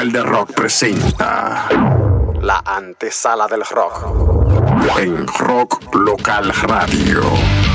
El de Rock presenta La antesala del rock. en Rock Local Radio.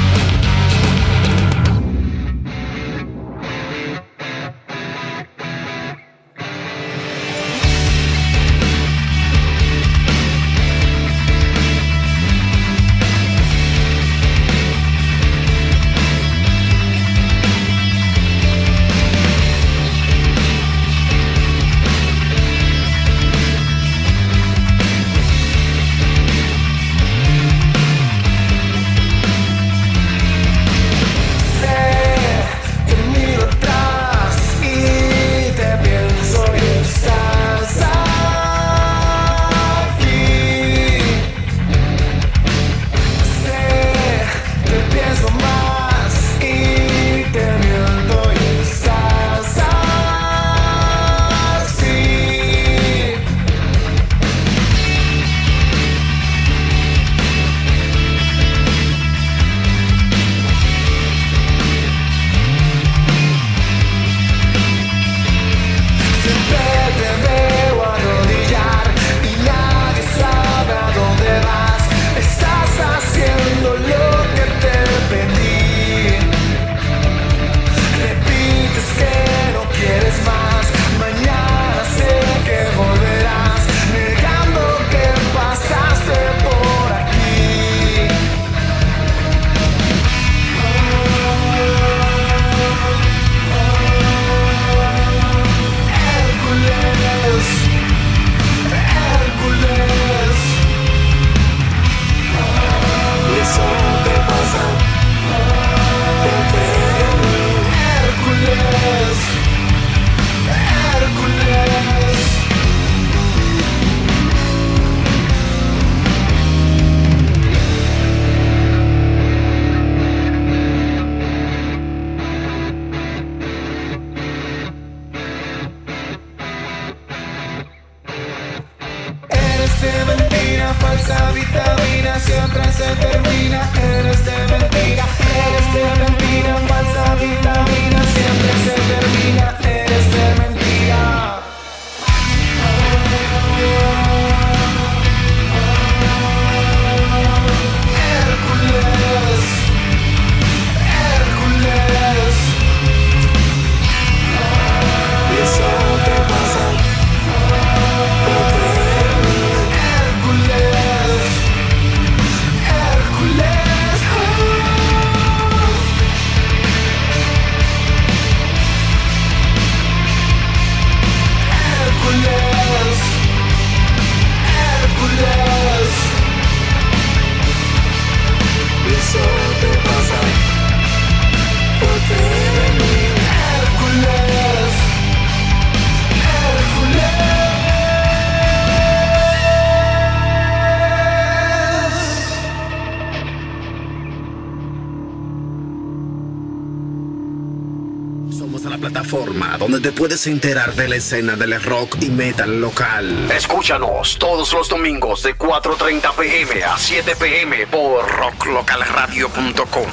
Puedes enterar de la escena del rock y metal local. Escúchanos todos los domingos de 4.30 pm a 7 pm por rocklocalradio.com,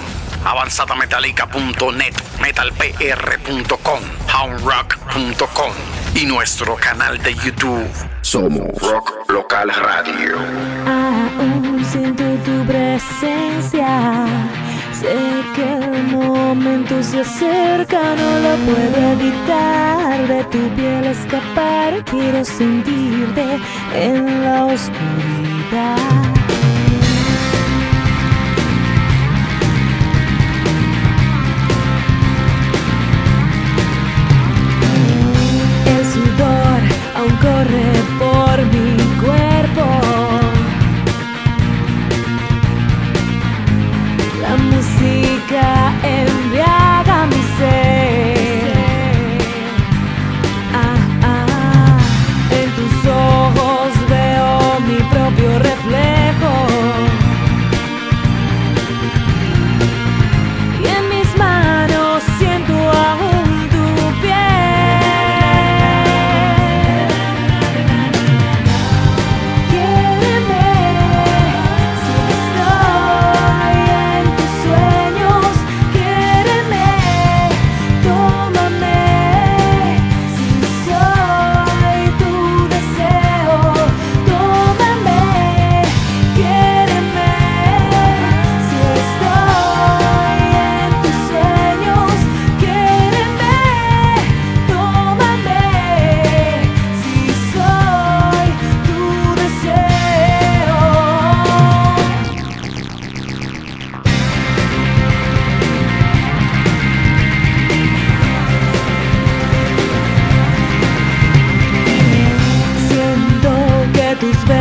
avanzadametallica.net, metalpr.com, houndrock.com y nuestro canal de YouTube. Somos Rock Local Radio. Aún siento tu presencia. Sé que el momento se acerca, no lo puedo evitar. De tu piel escapar, quiero sentirte en la oscuridad.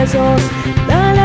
besos. Dale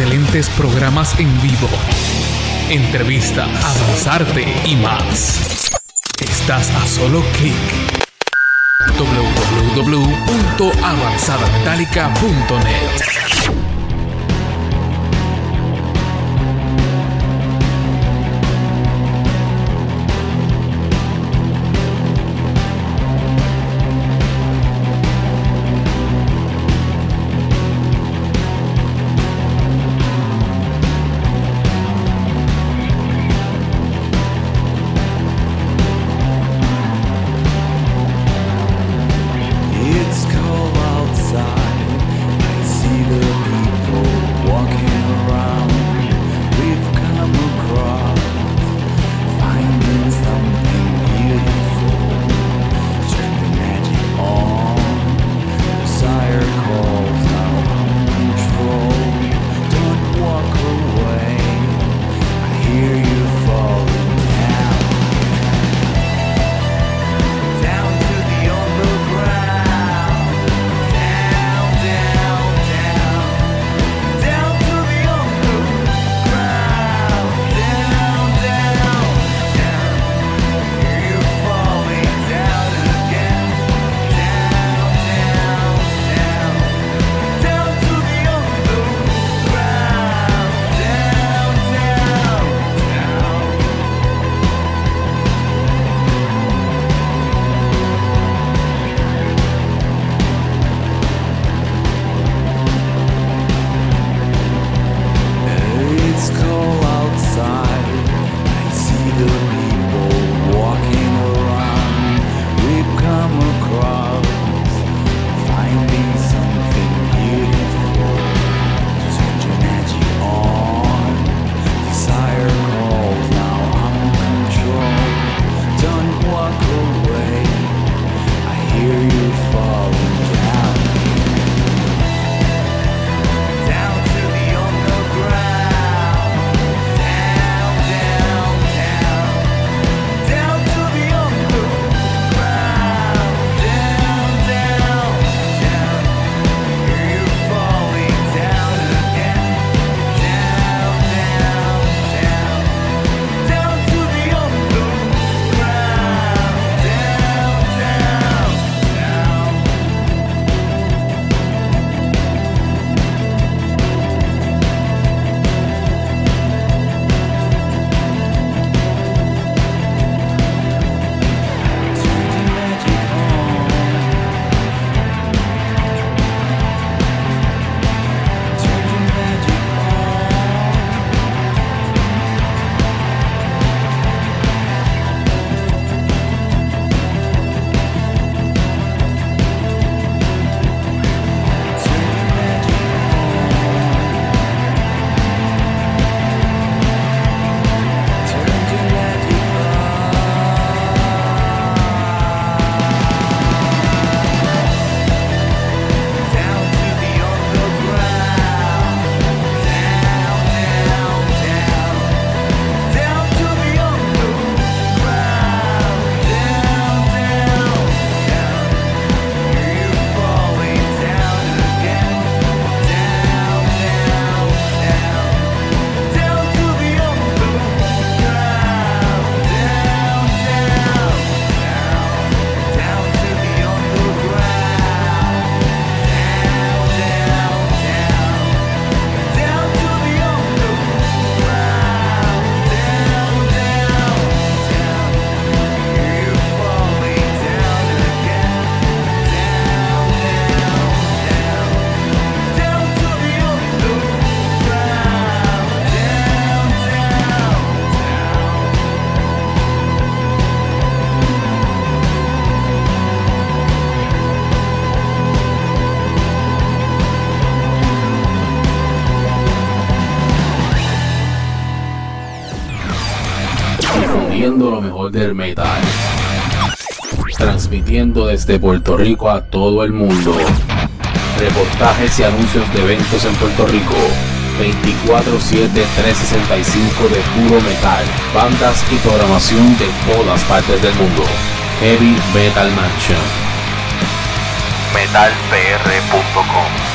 excelentes programas en vivo, entrevistas, avanzarte y más. Estás a solo clic. www.avanzadametallica.net del metal. Transmitiendo desde Puerto Rico a todo el mundo. Reportajes y anuncios de eventos en Puerto Rico. 24-7-365 de puro metal. Bandas y programación de todas partes del mundo. Heavy Metal Mansion. metalpr.com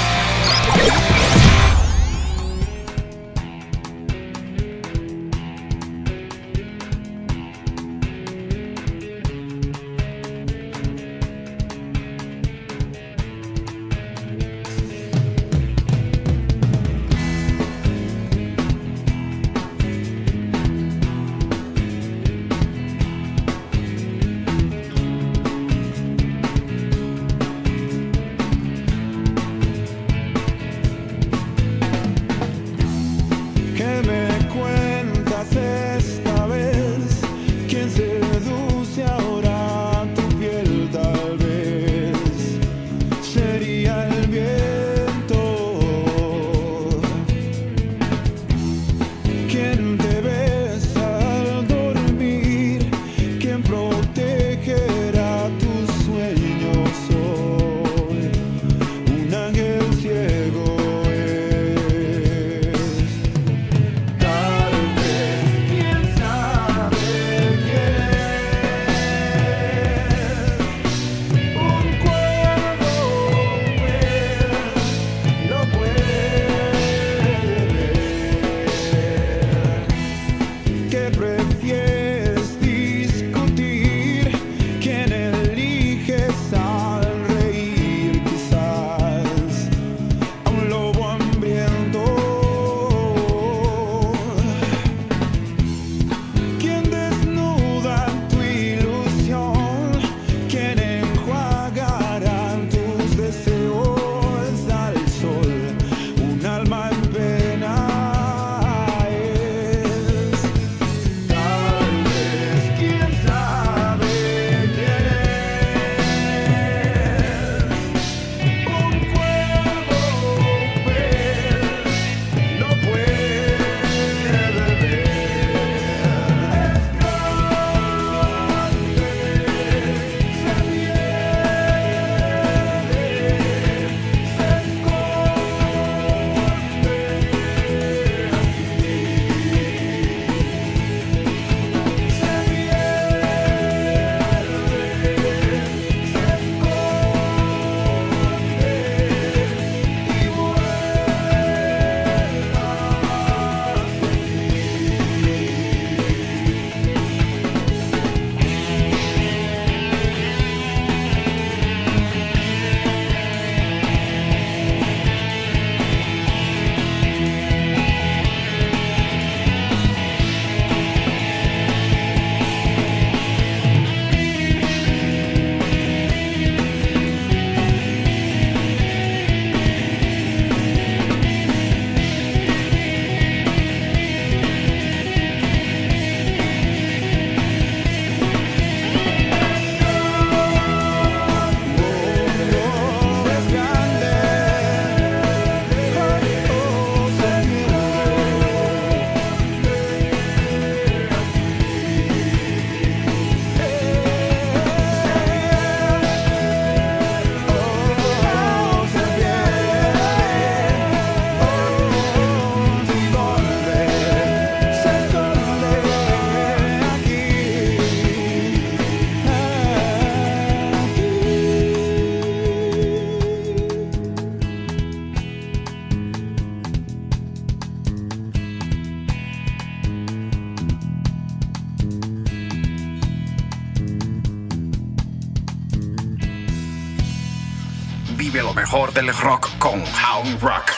del rock con Hound Rock.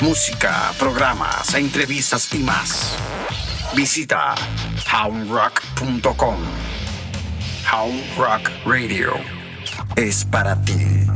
Música, programas, entrevistas y más. Visita houndrock.com. Hound Rock Radio es para ti.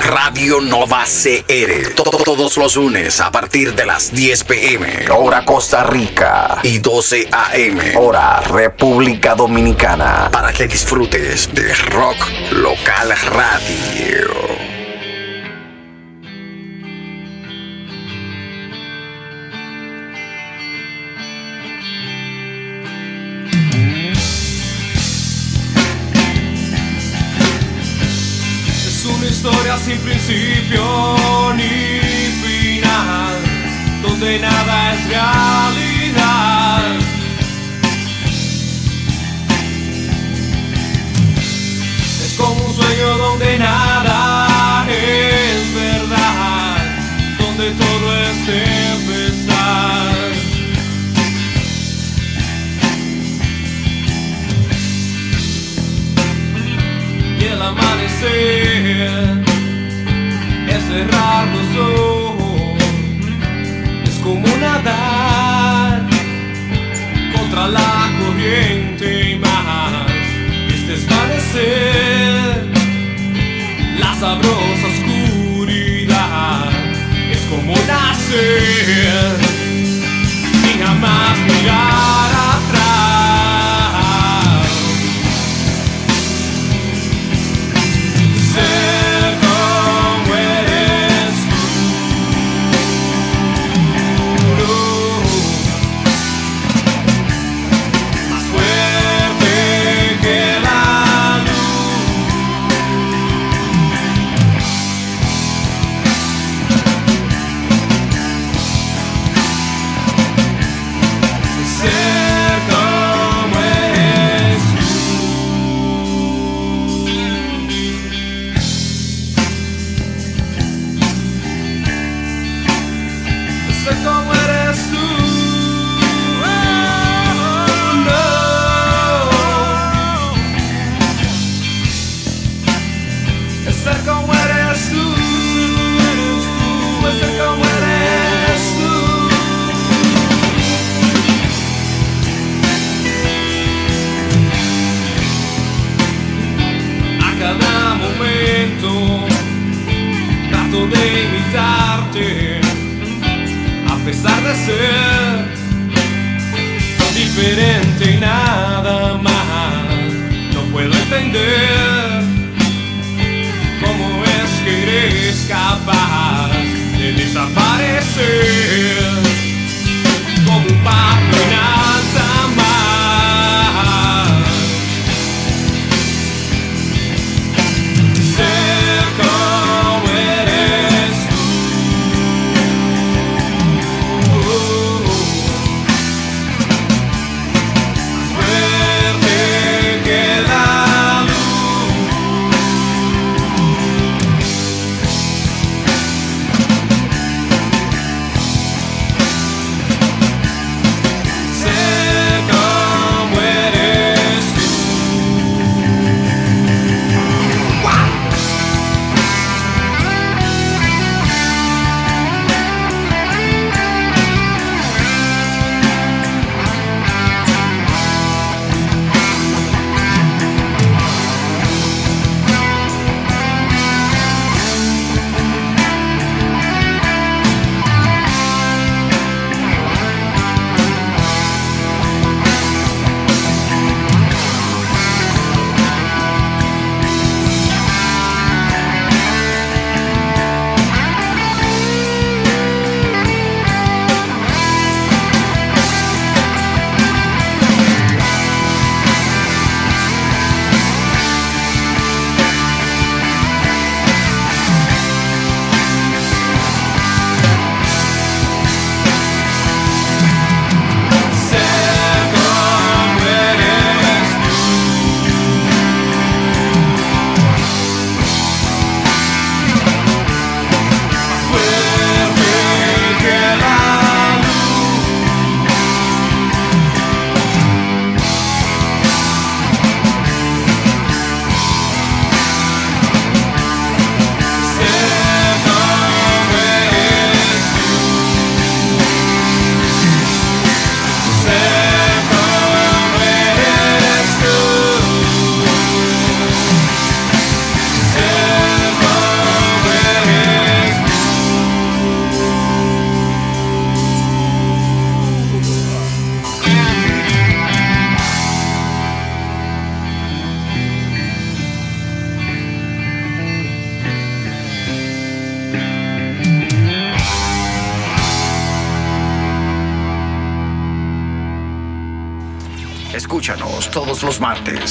Radio Nova CR. Todos los lunes a partir de las 10 pm, hora Costa Rica, y 12 am, hora República Dominicana, para que disfrutes de Rock Local Radio.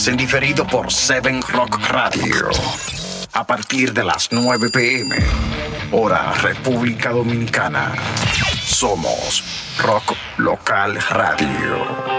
En diferido por Seven Rock Radio. A partir de las 9 pm, hora República Dominicana. Somos Rock Local Radio.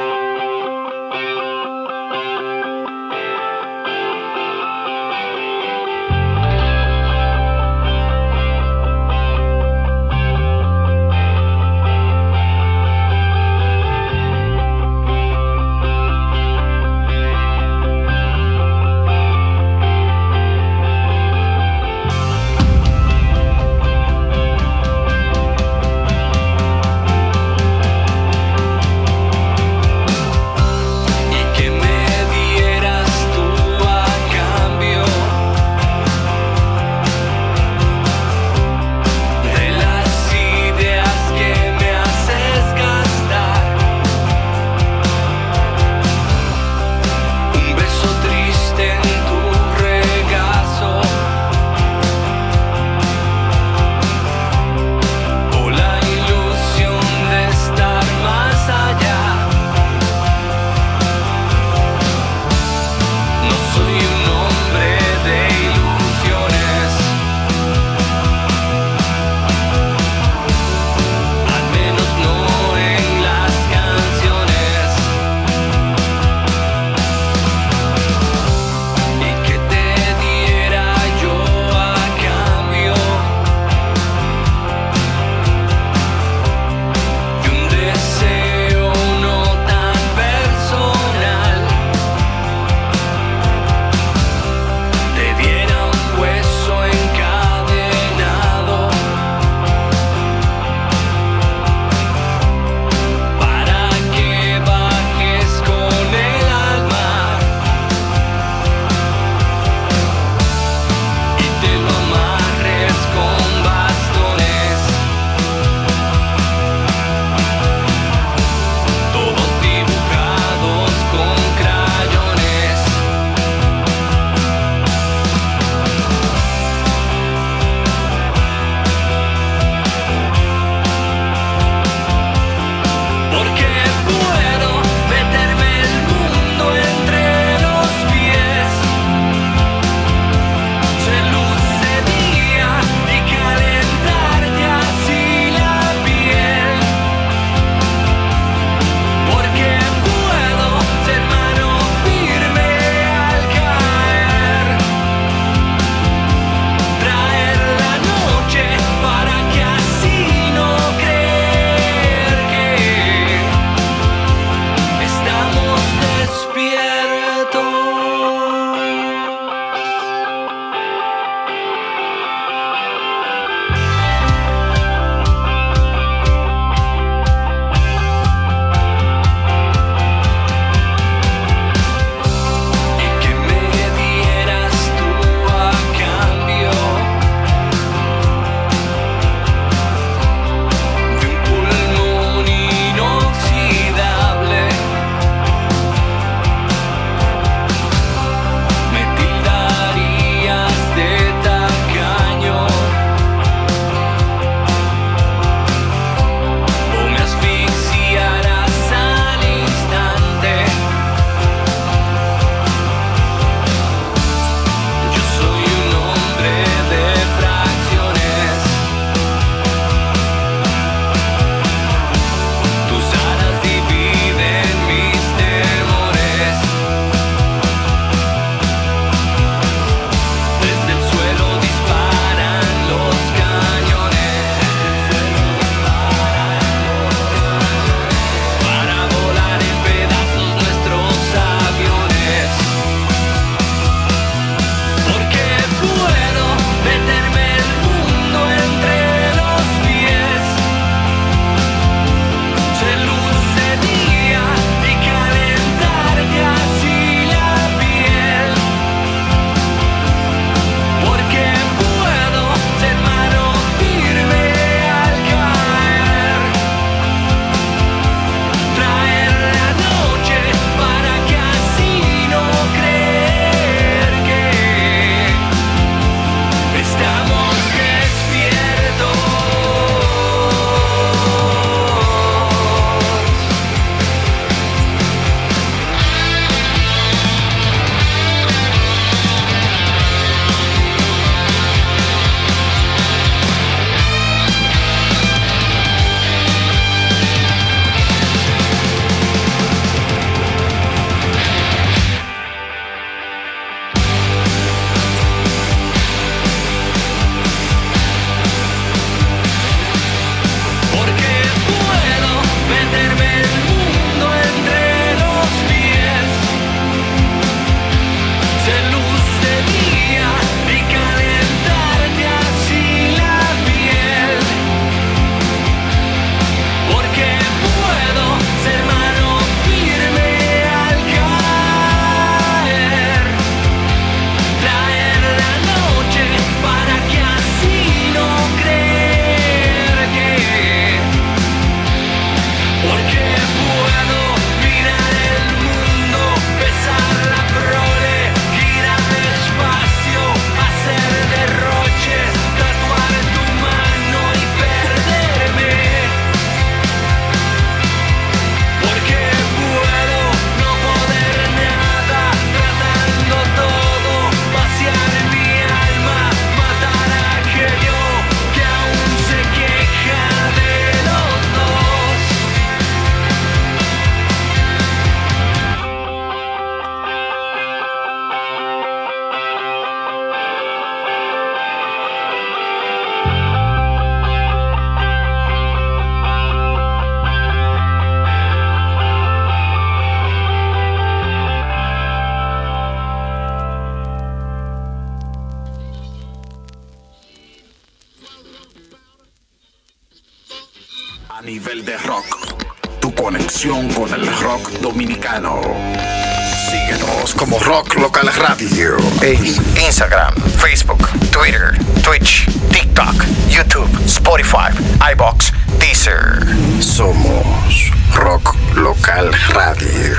Instagram, Facebook, Twitter, Twitch, TikTok, YouTube, Spotify, iBox, Deezer. Somos Rock Local Radio.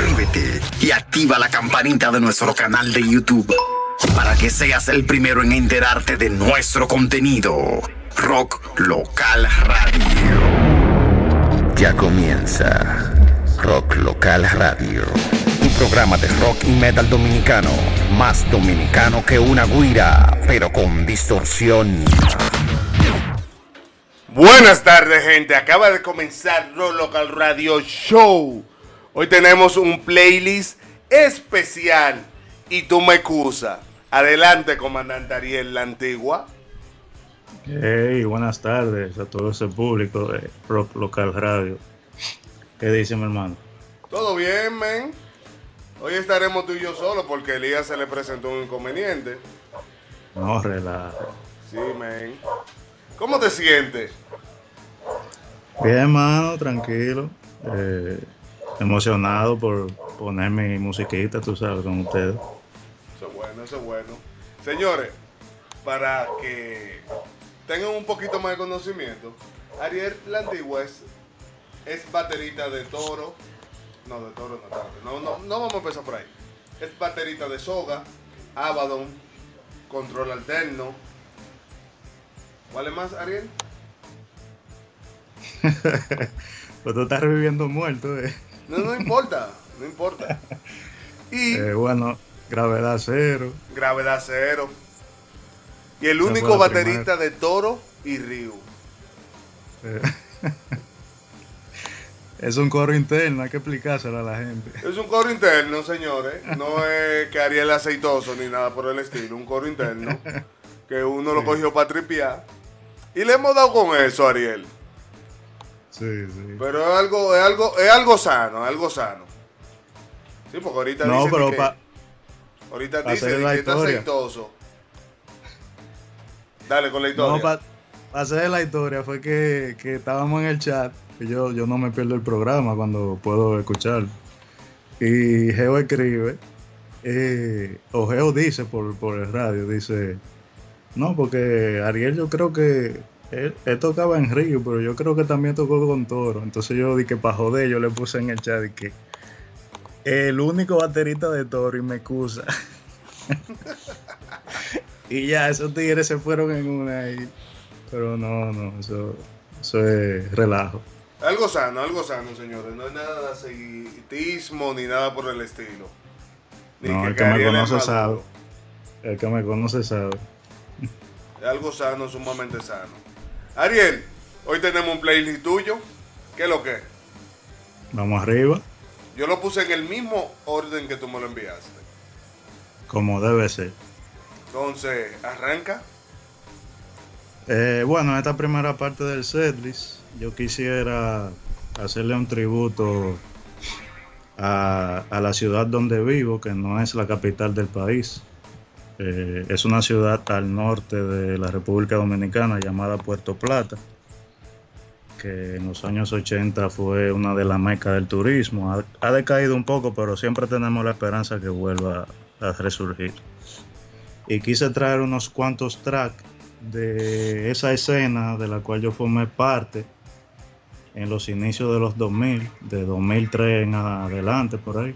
Y activa la campanita de nuestro canal de YouTube para que seas el primero en enterarte de nuestro contenido. Rock Local Radio. Ya comienza Rock Local Radio. Programa de rock y metal dominicano. Más dominicano que una guira, pero con distorsión. Buenas tardes, gente. Acaba de comenzar Rock Local Radio Show. Hoy tenemos un playlist especial y tú me excusas. Adelante, comandante Ariel, la antigua. Hey, buenas tardes a todo ese público de Rock Local Radio. ¿Qué dice mi hermano? Todo bien, men. Hoy estaremos tú y yo solos porque Elías se le presentó un inconveniente. No, relaja. Sí, men. ¿Cómo te sientes? Bien, hermano, tranquilo. Eh, emocionado por poner mi musiquita, tú sabes, con ustedes. Eso es bueno, eso es bueno. Señores, para que tengan un poquito más de conocimiento, Ariel la antigua es, es baterita de toro. No, de toro no tanto. No, no, no vamos a empezar por ahí. Es baterita de soga, Abaddon, control alterno. ¿Cuál es más, Ariel? pues tú estás reviviendo muerto, eh. No, no importa, no importa. Y Eh, bueno, gravedad cero. gravedad cero. Y el único baterista de toro y Ryu. Eh, es un coro interno, hay que explicárselo a la gente. Es un coro interno, señores. No es que Ariel aceitoso ni nada por el estilo. Un coro interno. Que uno lo cogió para tripear. Y le hemos dado con eso, Ariel. Sí, sí. Pero es algo, es algo, es algo sano, es algo sano. Sí, porque ahorita No, dicen pero que, pa- ahorita pa' dicen que está aceitoso. Dale con la historia. No, para hacer la historia fue que, que estábamos en el chat, yo, yo no me pierdo el programa cuando puedo escucharlo. Y Geo escribe, eh, o Geo dice por, por el radio, dice, no, porque Ariel yo creo que él, tocaba en Río, pero yo creo que también tocó con Toro. Entonces yo dije, para joder, yo le puse en el chat y que el único baterista de Toro y me excusa. Y ya, esos tigres se fueron en una ahí. Pero no, no, eso, eso es relajo. Algo sano, algo sano, señores. No es nada de aceitismo ni nada por el estilo. Ni No, el que me conoce sabe. El que me conoce sabe. Es algo sano, sumamente sano. Ariel, hoy tenemos un playlist tuyo. ¿Qué es lo que? es? Vamos arriba, Yo lo puse en el mismo orden que tú me lo enviaste. como debe ser. Entonces, arranca. Eh, bueno, en esta primera parte del setlist, yo quisiera hacerle un tributo a, la ciudad donde vivo, que no es la capital del país. Eh, es una ciudad al norte de la República Dominicana llamada Puerto Plata, que en los años 80 fue una de las mecas del turismo. Ha, ha decaído un poco, pero siempre tenemos la esperanza que vuelva a resurgir. Y quise traer unos cuantos tracks de esa escena de la cual yo formé parte en los inicios de los 2000, de 2003 en adelante por ahí.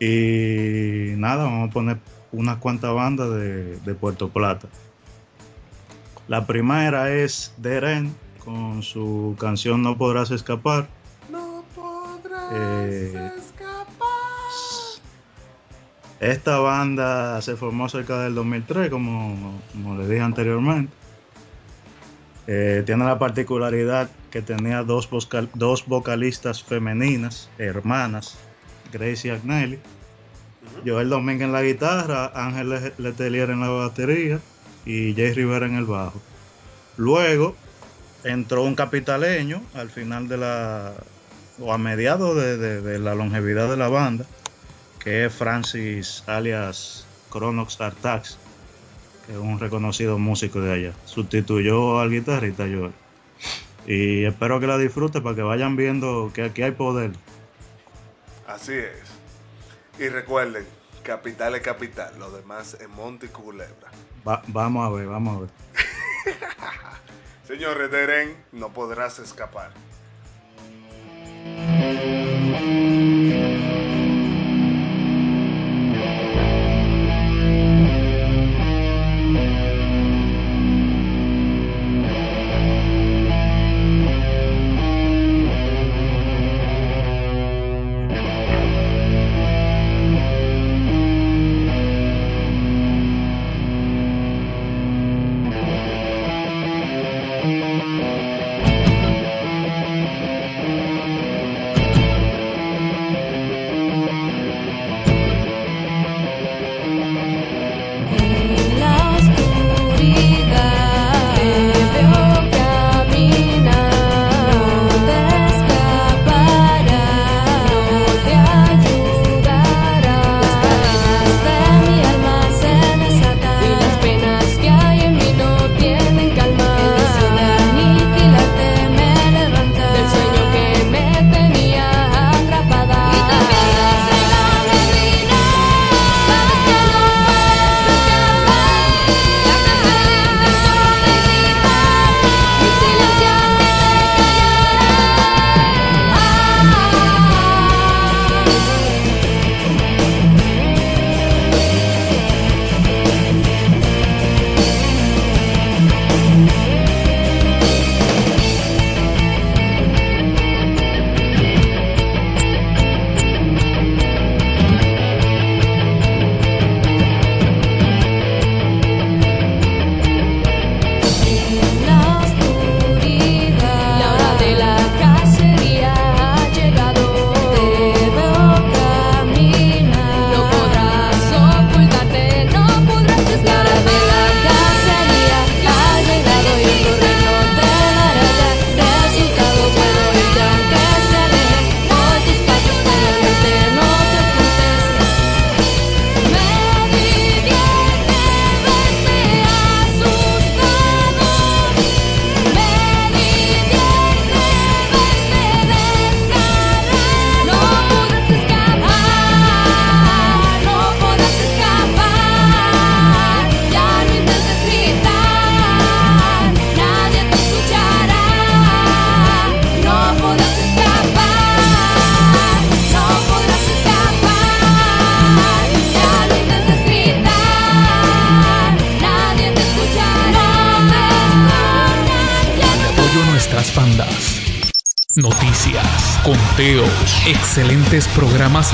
Y nada, vamos a poner unas cuantas bandas de, de Puerto Plata. La primera es Deren con su canción No podrás escapar. No podrás Eh, escapar. Esta banda se formó cerca del 2003, como, como les dije anteriormente. Eh, tiene la particularidad que tenía dos, vocal- dos vocalistas femeninas, hermanas, Gracie y Agnelli. Joel Domínguez en la guitarra, Ángel Le- Letelier en la batería y Jay Rivera en el bajo. Luego entró un capitaleño al final de la, o a mediados de- de- de la longevidad de la banda, que es Francis alias Cronox Artax, que es un reconocido músico de allá. Sustituyó al guitarrista Joel. Y espero que la disfruten para que vayan viendo que aquí hay poder. Así es. Y recuerden, capital es capital, lo demás es monte y culebra. Va- vamos a ver, vamos a ver. Señores, Deren, no podrás escapar.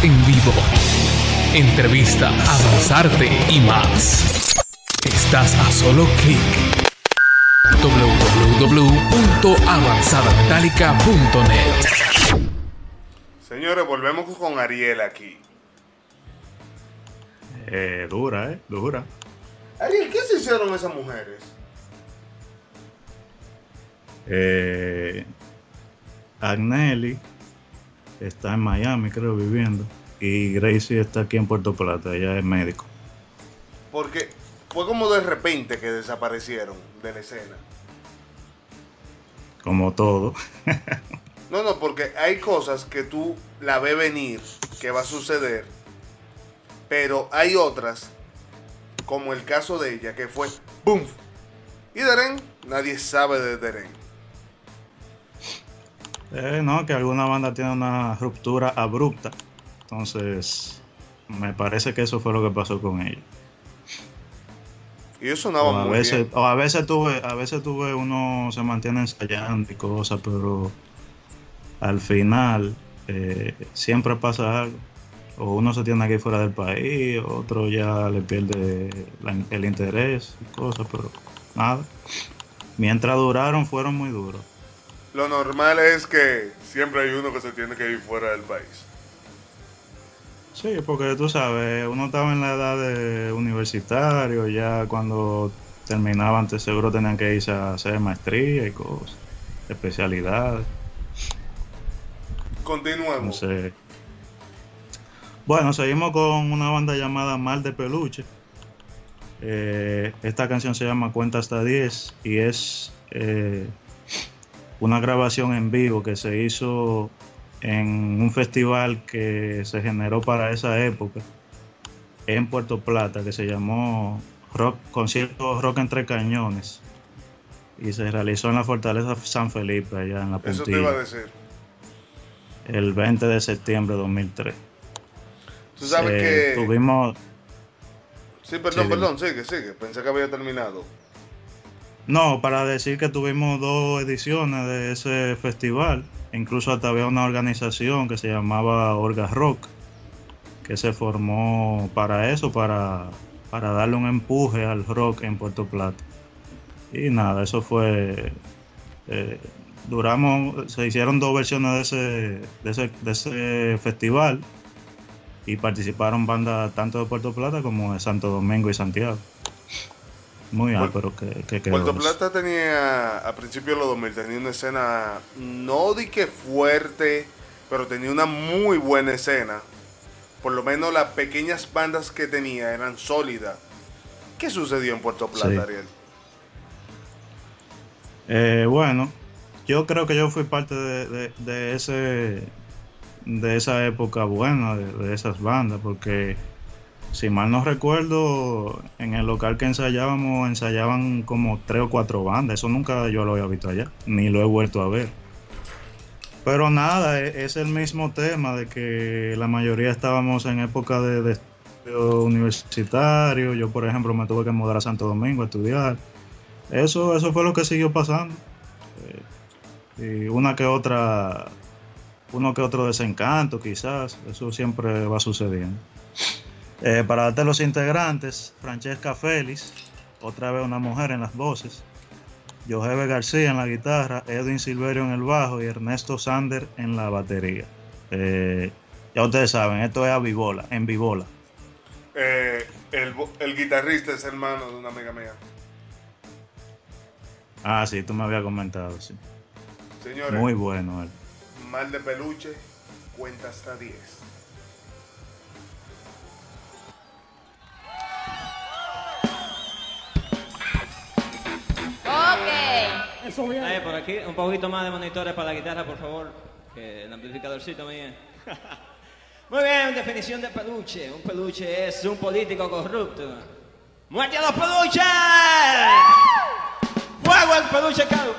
En vivo, entrevistas, avanzarte y más. Estás a solo clic. www.avanzadametallica.net Señores, volvemos con Ariel aquí. Eh, dura, ¿eh? Dura. Ariel, ¿qué se hicieron esas mujeres? Eh, Agnelli está en Miami, creo, viviendo. Y Gracie está aquí en Puerto Plata, ella es médico. Porque fue como de repente que desaparecieron de la escena. Como todo. No, no, porque hay cosas que tú la ves venir, que va a suceder, pero hay otras, como el caso de ella, que fue ¡Bum! Y Deren, nadie sabe de Deren. Eh, no, que alguna banda tiene una ruptura abrupta. Entonces, me parece que eso fue lo que pasó con ella. Y eso sonaba O a muy veces, bien. o a veces tuve, a veces tuve uno se mantiene ensayando y cosas, pero al final eh, siempre pasa algo. O uno se tiene que ir fuera del país, otro ya le pierde la- el interés y cosas, pero nada. Mientras duraron, fueron muy duros. Lo normal es que siempre hay uno que se tiene que ir fuera del país. Sí, porque tú sabes, uno estaba en la edad de universitario, ya cuando terminaban, te seguro tenían que irse a hacer maestría y cosas, especialidades. Continuemos. Entonces, bueno, seguimos con una banda llamada Mal de Peluche. Eh, esta canción se llama Cuenta hasta 10 y es eh, una grabación en vivo que se hizo en un festival que se generó para esa época en Puerto Plata que se llamó rock, concierto Rock entre Cañones y se realizó en la Fortaleza San Felipe allá en la Eso te iba a Puntilla decir. el 20 de septiembre de 2003. Tú sabes Eh, que... tuvimos Sí, perdón, Sí, perdón, sigue, sigue. Pensé que había terminado. No, para decir que tuvimos dos ediciones de ese festival. Incluso hasta había una organización que se llamaba Orga Rock, que se formó para eso, para, para darle un empuje al rock en Puerto Plata. Y nada, eso fue... eh, duramos, se hicieron dos versiones de ese, de ese, de ese festival y participaron bandas tanto de Puerto Plata como de Santo Domingo y Santiago. Muy ápero que, que quedó Puerto. Plata tenía, a principios de los 2000, tenía una escena, no di que fuerte, pero tenía una muy buena escena. Por lo menos las pequeñas bandas que tenía eran sólidas. ¿Qué sucedió en Puerto Plata, Sí. Ariel? Eh, bueno, yo creo que yo fui parte de, de- de ese de esa época buena de, de esas bandas porque si mal no recuerdo en el local que ensayábamos ensayaban como tres o cuatro bandas. Eso nunca yo lo había visto allá ni lo he vuelto a ver. Pero nada e- es el mismo tema de que la mayoría estábamos en época de, estudio universitario. Yo por ejemplo me tuve que mudar a Santo Domingo a estudiar. Eso, eso fue lo que siguió pasando. Eh, y una que otra, uno que otro desencanto quizás, eso siempre va sucediendo. Eh, para darte los integrantes, Francesca Félix, otra vez una mujer en las voces, Jojebe García en la guitarra, Edwin Silverio en el bajo y Ernesto Sander en la batería. Eh, ya ustedes saben, esto es a vivola, en vivola. Eh, el, el guitarrista es hermano de una amiga mía. Ah, sí, tú me habías comentado, sí. Señores, Muy bueno él. mal de peluche, cuenta hasta 10. Ok. Ahí, por aquí, un poquito más de monitores para la guitarra, por favor. Que el amplificadorcito mío. Muy bien, definición de peluche. Un peluche es un político corrupto. ¡Muerte a los peluches! ¡Fuego al peluche caro!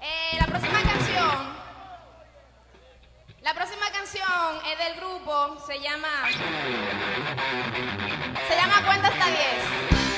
Eh, la próxima canción. La próxima canción es del grupo, se llama. Se llama Cuenta hasta 10.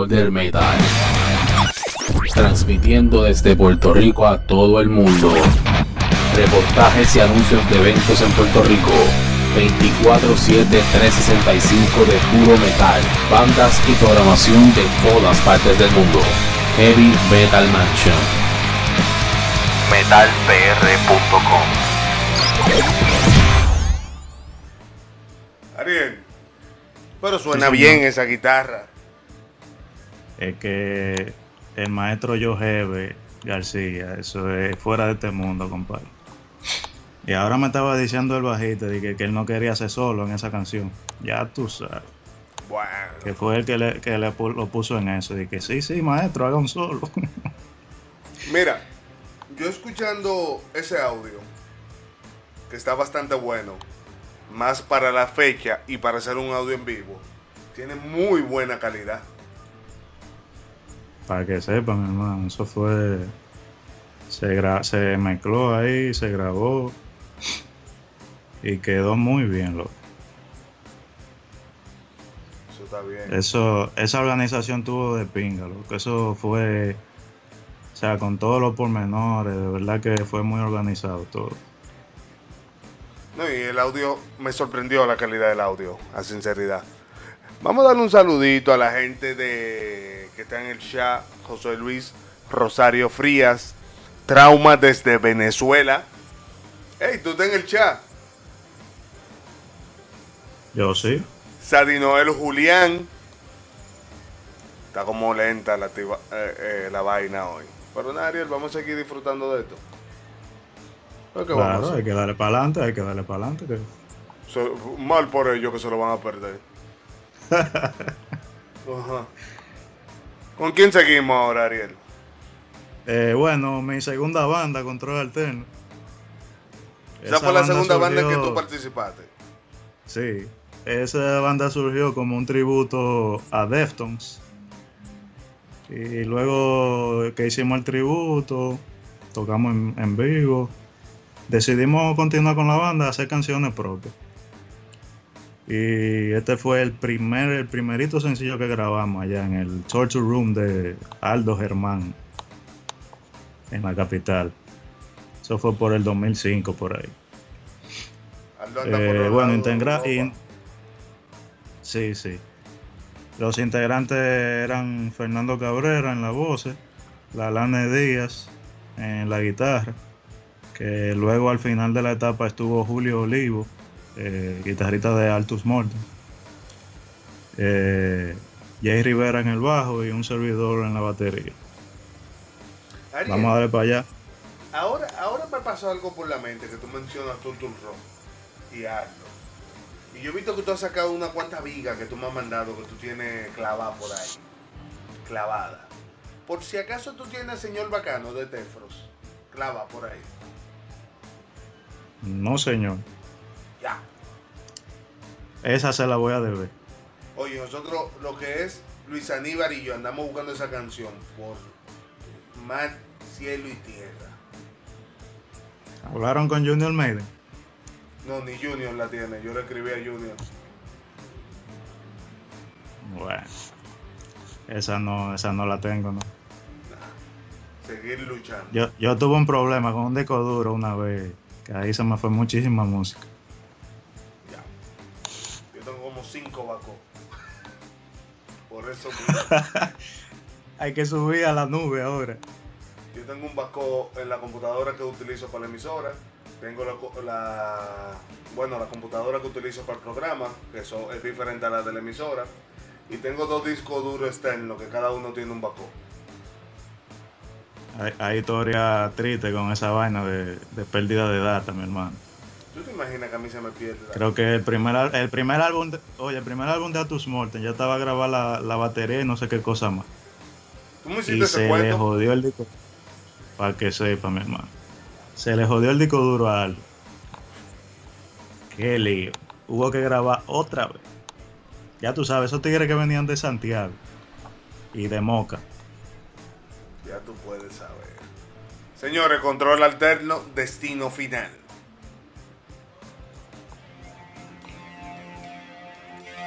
Mejor del metal. Transmitiendo desde Puerto Rico a todo el mundo. Reportajes y anuncios de eventos en Puerto Rico. 24-7-365 de puro metal. Bandas y programación de todas partes del mundo. Heavy Metal Mansion. metalpr.com Ariel, pero suena Sí, bien esa guitarra. Es que el maestro Jojebe García, eso es fuera de este mundo, compadre. Y ahora me estaba diciendo el bajista de que, que él no quería hacer solo en esa canción. Ya tú sabes. Bueno, Que fue el que, le, que le lo puso en eso. Y que sí, sí, maestro, haga un solo. mira, yo escuchando ese audio, que está bastante bueno, más para la fecha y para hacer un audio en vivo, tiene muy buena calidad. Para que sepan, hermano, eso fue. Se, gra- se mezcló ahí, se grabó. Y quedó muy bien, loco. Eso está bien. Eso, esa organización tuvo de pinga, loco. Eso fue. O sea, con todos los pormenores, de verdad que fue muy organizado todo. No, y el audio me sorprendió la calidad del audio, a sinceridad. Vamos a darle un saludito a la gente de que está en el chat, José Luis Rosario Frías, Trauma desde Venezuela. Hey, tú estás en el chat. Yo sí. Sadinoel Julián. Está como lenta la, eh, eh, la vaina hoy. Pero nada, Ariel, vamos a seguir disfrutando de esto. Pero ¿qué vamos a Claro, hay que darle para adelante, hay que darle para adelante. que- So- mal por ellos que se lo van a perder. Ajá. ¿Con quién seguimos ahora, Ariel? Eh, bueno, mi segunda banda, Control Alterno. Esa, fue la segunda banda en que tú participaste. Sí, esa banda surgió como un tributo a Deftones. Y luego que hicimos el tributo, tocamos en, en vivo, decidimos continuar con la banda, hacer canciones propias. Y este fue el primer, el primerito sencillo que grabamos allá en el Torture Room de Aldo Germán, en la capital. Eso fue por el 2005 por ahí. Aldo anda Eh, por bueno, integra in- Sí, sí. Los integrantes eran Fernando Cabrera en la voz, Lalane Díaz en la guitarra, que luego al final de la etapa estuvo Julio Olivo, eh, guitarrista de Altus Mortem, eh, Jay Rivera en el bajo y un servidor en la batería. Ariel, Vamos a darle para allá. ahora, ahora me pasó algo por la mente que tú mencionas Turtle Rock y Aldo. Y yo he visto que tú has sacado una cuanta viga que tú me has mandado que tú tienes clavada por ahí. Clavada. Por si acaso tú tienes señor bacano de Tefros. Clava por ahí. No, señor. Ya. Esa se la voy a deber. Oye, nosotros lo que es Luis Aníbal y yo andamos buscando esa canción por mar, cielo y tierra. ¿Hablaron con Junior Maiden? No, ni Junior la tiene. Yo le escribí a Junior. Bueno. Esa no, esa no la tengo, ¿no? Seguir luchando. Yo, yo tuve un problema con un disco duro una vez, que ahí se me fue muchísima música. Cinco vacos. Por eso Hay que subir a la nube ahora. yo tengo un vaco en la computadora que utilizo para la emisora. Tengo la, bueno, la computadora que utilizo para el programa, que eso es diferente a la de la emisora. Y tengo dos discos duros externos, que cada uno tiene un vaco. Hay, hay historia triste con esa vaina de, de pérdida de data, mi hermano. ¿Tú te imaginas que a mí se me pierde? la- Creo que el primer, el primer álbum, de- oye, el primer álbum de Atus Morten ya estaba a grabar la, la batería y no sé qué cosa más. ¿Tú me Y hiciste ese se le jodió el disco. Para que sepa, mi hermano. Se le jodió el disco duro a Aldo. Qué lío. Hubo que grabar otra vez. Ya tú sabes, esos tigres que venían de Santiago y de Moca. Ya tú puedes saber. Señores, control alterno, destino final.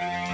Mejor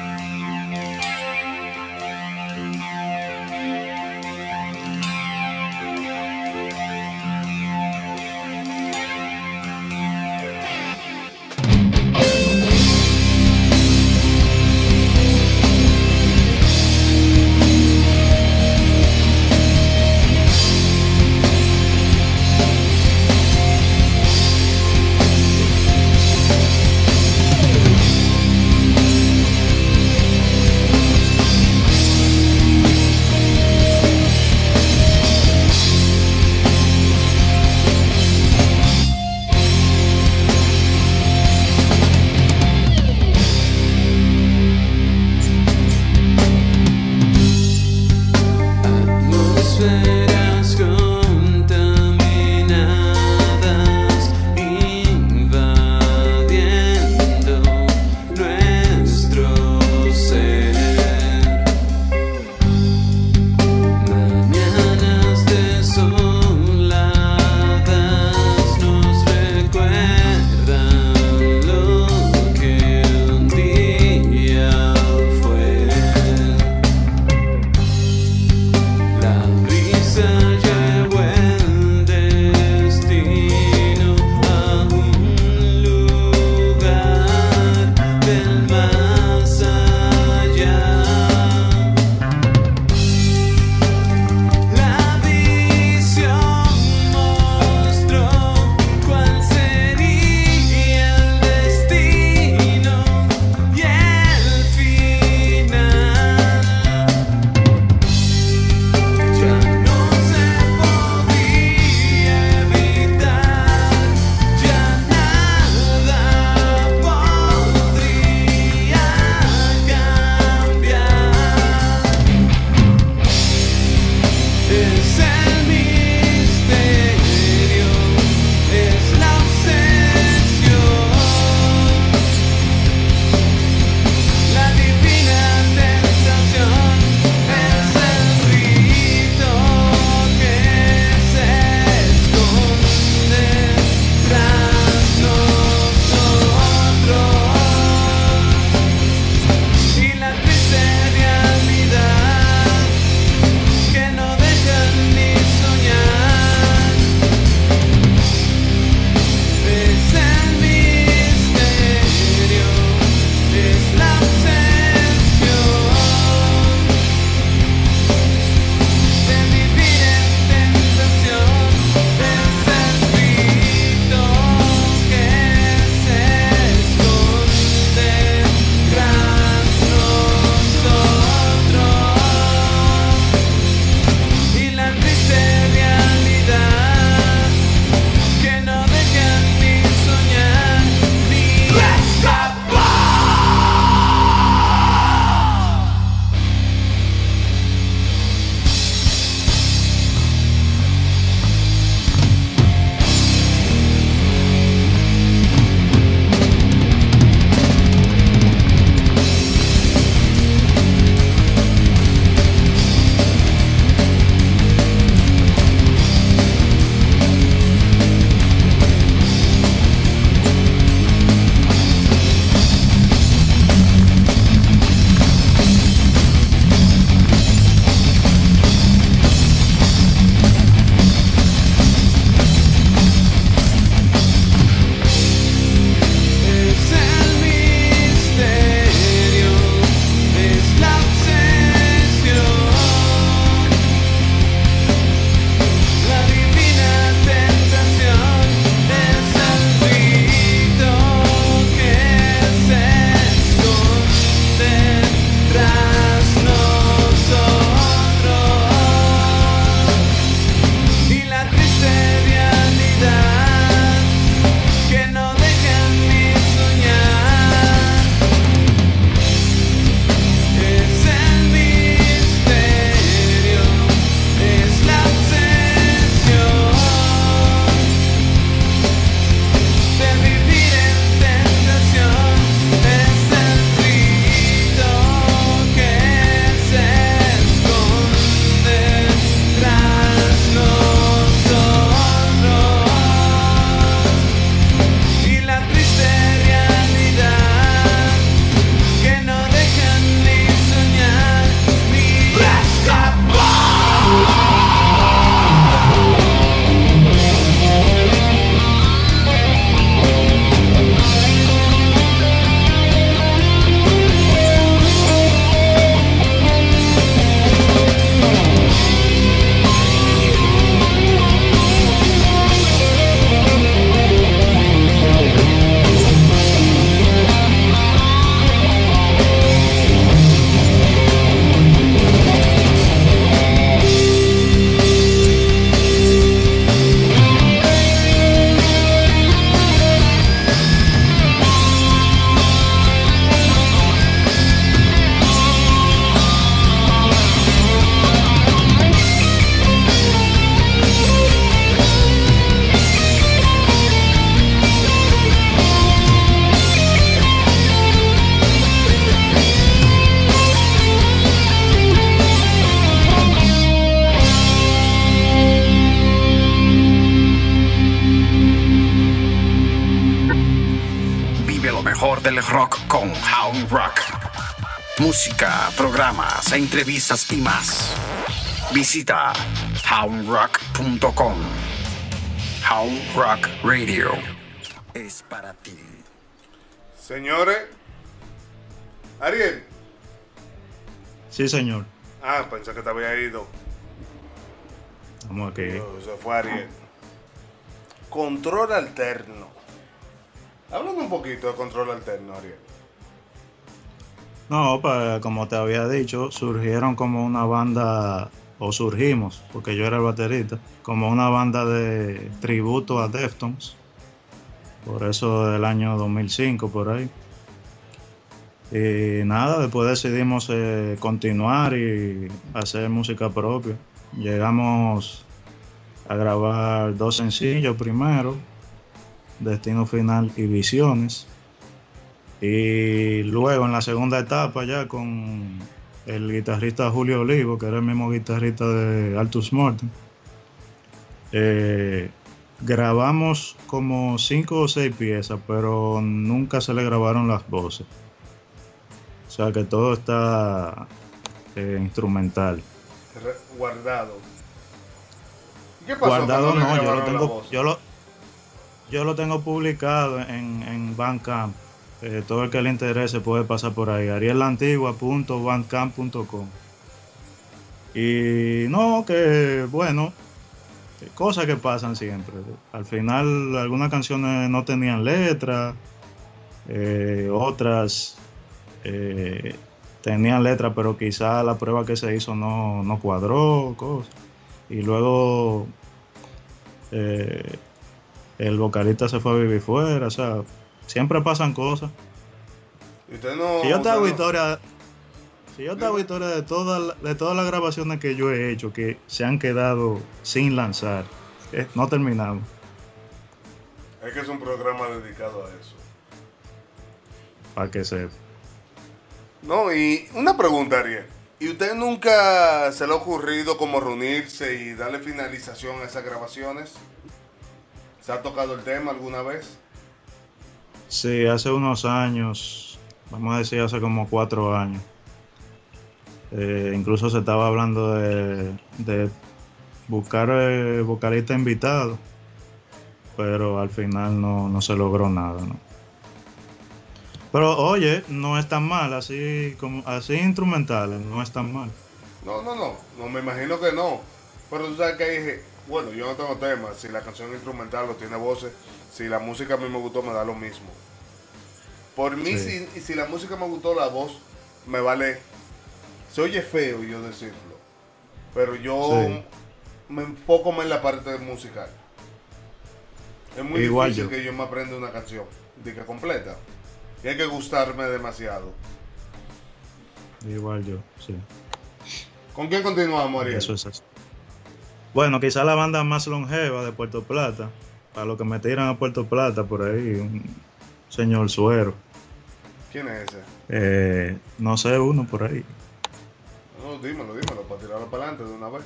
entrevistas y más. Visita houndrock.com. Hound Rock Radio es para ti. Señores. Ariel. Sí, señor. Ah, pensé que te había ido. Estamos aquí. No, se fue Ariel. Control alterno. Háblame un poquito de control alterno, Ariel. No, pues como te había dicho, surgieron como una banda, o surgimos, porque yo era el baterista, como una banda de tributo a Deftones. Por eso del año 2005, por ahí. Y nada, después decidimos eh, continuar y hacer música propia. Llegamos a grabar dos sencillos primero, Destino Final y Visiones. Y luego en la segunda etapa ya con el guitarrista Julio Olivo, que era el mismo guitarrista de Altus Morten, eh, grabamos como cinco o seis piezas, pero nunca se le grabaron las voces. O sea que todo está eh, instrumental. Guardado. ¿Y ¿Qué pasó? Guardado no, yo lo tengo, yo lo, yo lo tengo publicado en, en Bandcamp. Eh, todo el que le interese puede pasar por ahí. arielantigua.bandcamp.com Y no, que bueno, que cosas que pasan siempre. Al final algunas canciones no tenían letra, eh, otras eh, tenían letra, pero quizá la prueba que se hizo no, no cuadró, cosas. Y luego eh, el vocalista se fue a vivir fuera, o sea, siempre pasan cosas. Y usted no. Si yo te hago no- historia, si yo te hago historia de todas de todas las grabaciones que yo he hecho que se han quedado sin lanzar, eh, no terminamos. Es que es un programa dedicado a eso. Para que sepa. No, y una pregunta, Ariel. ¿Y usted nunca se le ha ocurrido como reunirse y darle finalización a esas grabaciones? ¿Se ha tocado el tema alguna vez? Sí, hace unos años, vamos a decir hace como cuatro años, eh, incluso se estaba hablando de, buscar eh, vocalista invitado, pero al final no, no se logró nada, ¿no? Pero oye, no es tan mal, así como así instrumentales, no es tan mal. No, no, no. No me imagino que no. Pero tú sabes que hay. Bueno, yo no tengo tema. Si la canción instrumental o tiene voces, si la música a mí me gustó, me da lo mismo. Por mí, Sí. si, si la música me gustó, la voz me vale. Se oye feo yo decirlo. Pero yo Sí. me enfoco más en la parte musical. Es muy Igual difícil yo. que yo me aprenda una canción de que completa. Y hay que gustarme demasiado. Igual yo, sí. ¿Con quién continuamos, Ariel? Eso es así. Bueno, quizá la banda más longeva de Puerto Plata, para los que me tiran a Puerto Plata por ahí, un señor Suero. ¿Quién es ese? Eh, no sé, uno por ahí. No, dímelo, dímelo, para tirarlo para adelante de una vez.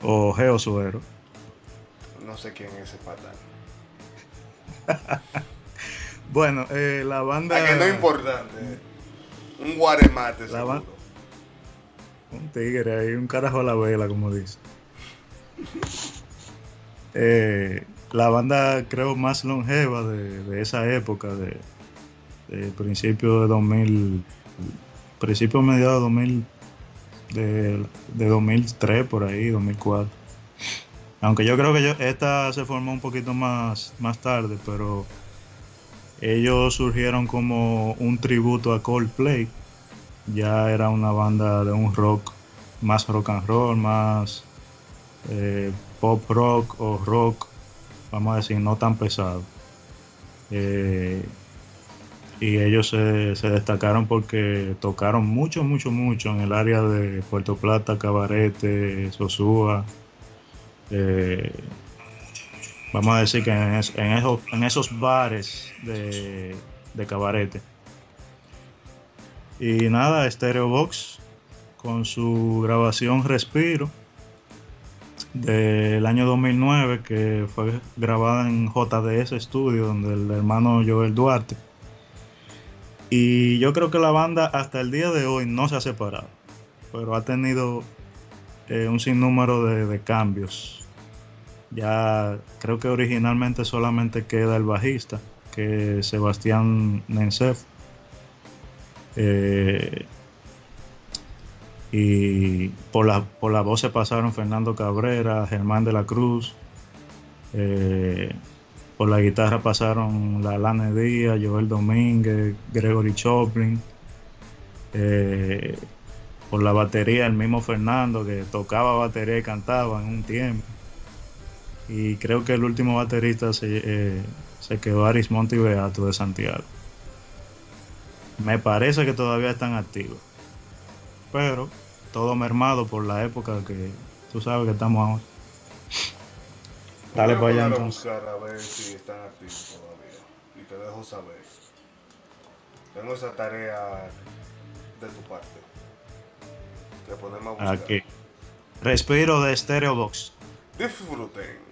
O Geo Suero. No sé quién es ese patán. Bueno, eh, la banda. Ah, que no es importante. Un guaremate, La seguro. Un tigre ahí, un carajo a la vela, como dice. Eh, la banda, creo, más longeva de, esa época, de, principio de 2000, principio mediados de 2000, de, de 2003 por ahí, 2004. Aunque yo creo que yo- esta se formó un poquito más, más tarde, pero ellos surgieron como un tributo a Coldplay. Ya era una banda de un rock, más rock and roll, más eh, pop rock o rock, vamos a decir, no tan pesado. Eh, y ellos se, se destacaron porque tocaron mucho, mucho, mucho en el área de Puerto Plata, Cabarete, Sosúa. eh, vamos a decir que en, en esos, en esos bares de, de cabarete. Y nada, Stereo Box con su grabación Respiro del año 2009 que fue grabada en JDS Studio donde el hermano Joel Duarte Y yo creo que la banda hasta el día de hoy no se ha separado, pero ha tenido eh, un sinnúmero de, de cambios. Ya creo que originalmente solamente queda el bajista, que es Sebastián Nensef. Eh, y por la, por la voz se pasaron Fernando Cabrera, Germán de la Cruz. eh, por la guitarra pasaron la Lane Díaz, Joel Domínguez, Gregory Choplin. eh, por la batería el mismo Fernando que tocaba batería y cantaba en un tiempo. Y creo que el último baterista se, eh, se quedó Arismonte y Beato de Santiago. Me parece que todavía están activos. Pero todo mermado por la época que tú sabes que estamos ahora. Dale para allá poner a entonces. buscar a ver si están activos todavía. Y te dejo saber. Tengo esa tarea de tu parte. De ponerme a buscar. Aquí. Respiro de Stereo Box. Disfruten.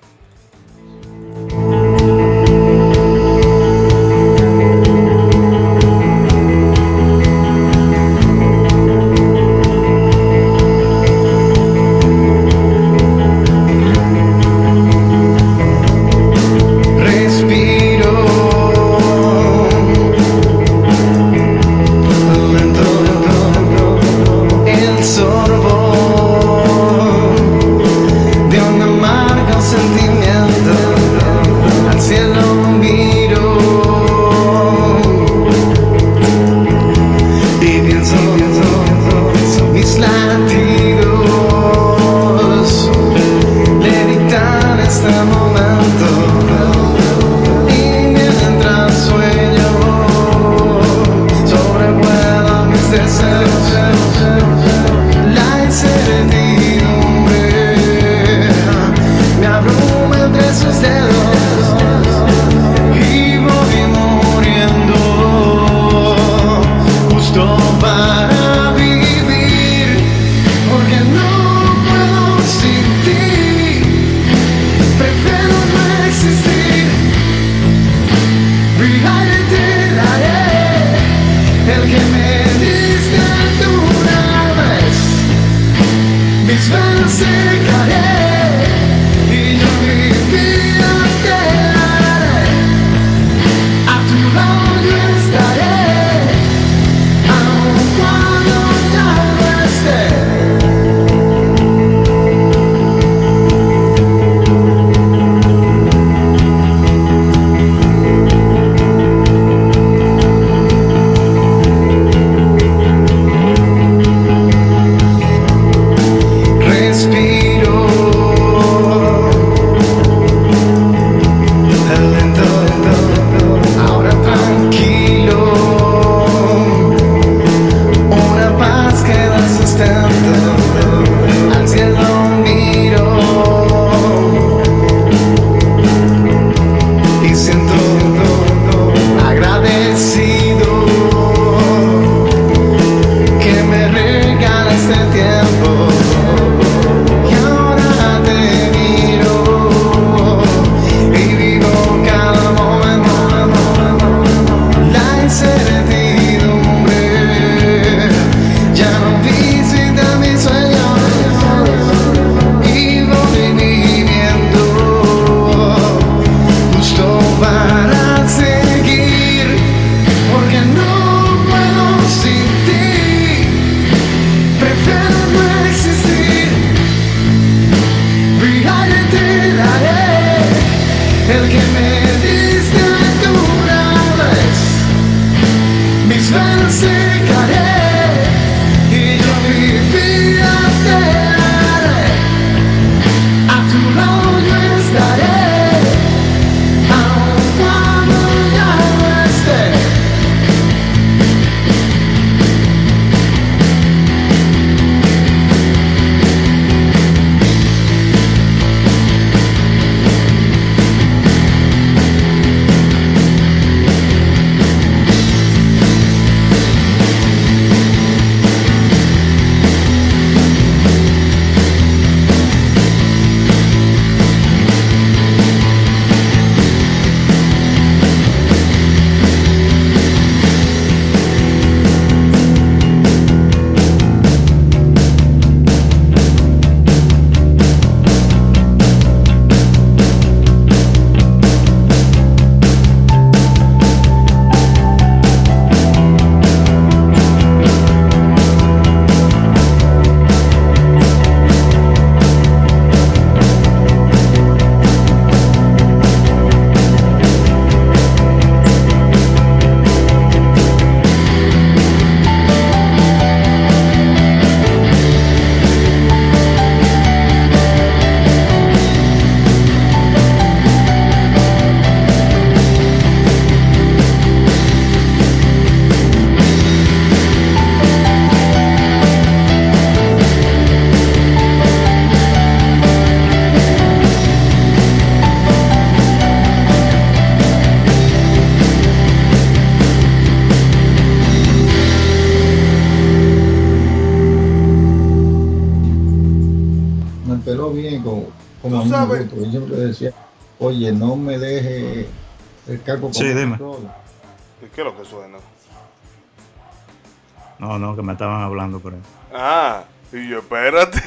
Por ahí. Ah, y yo, espérate.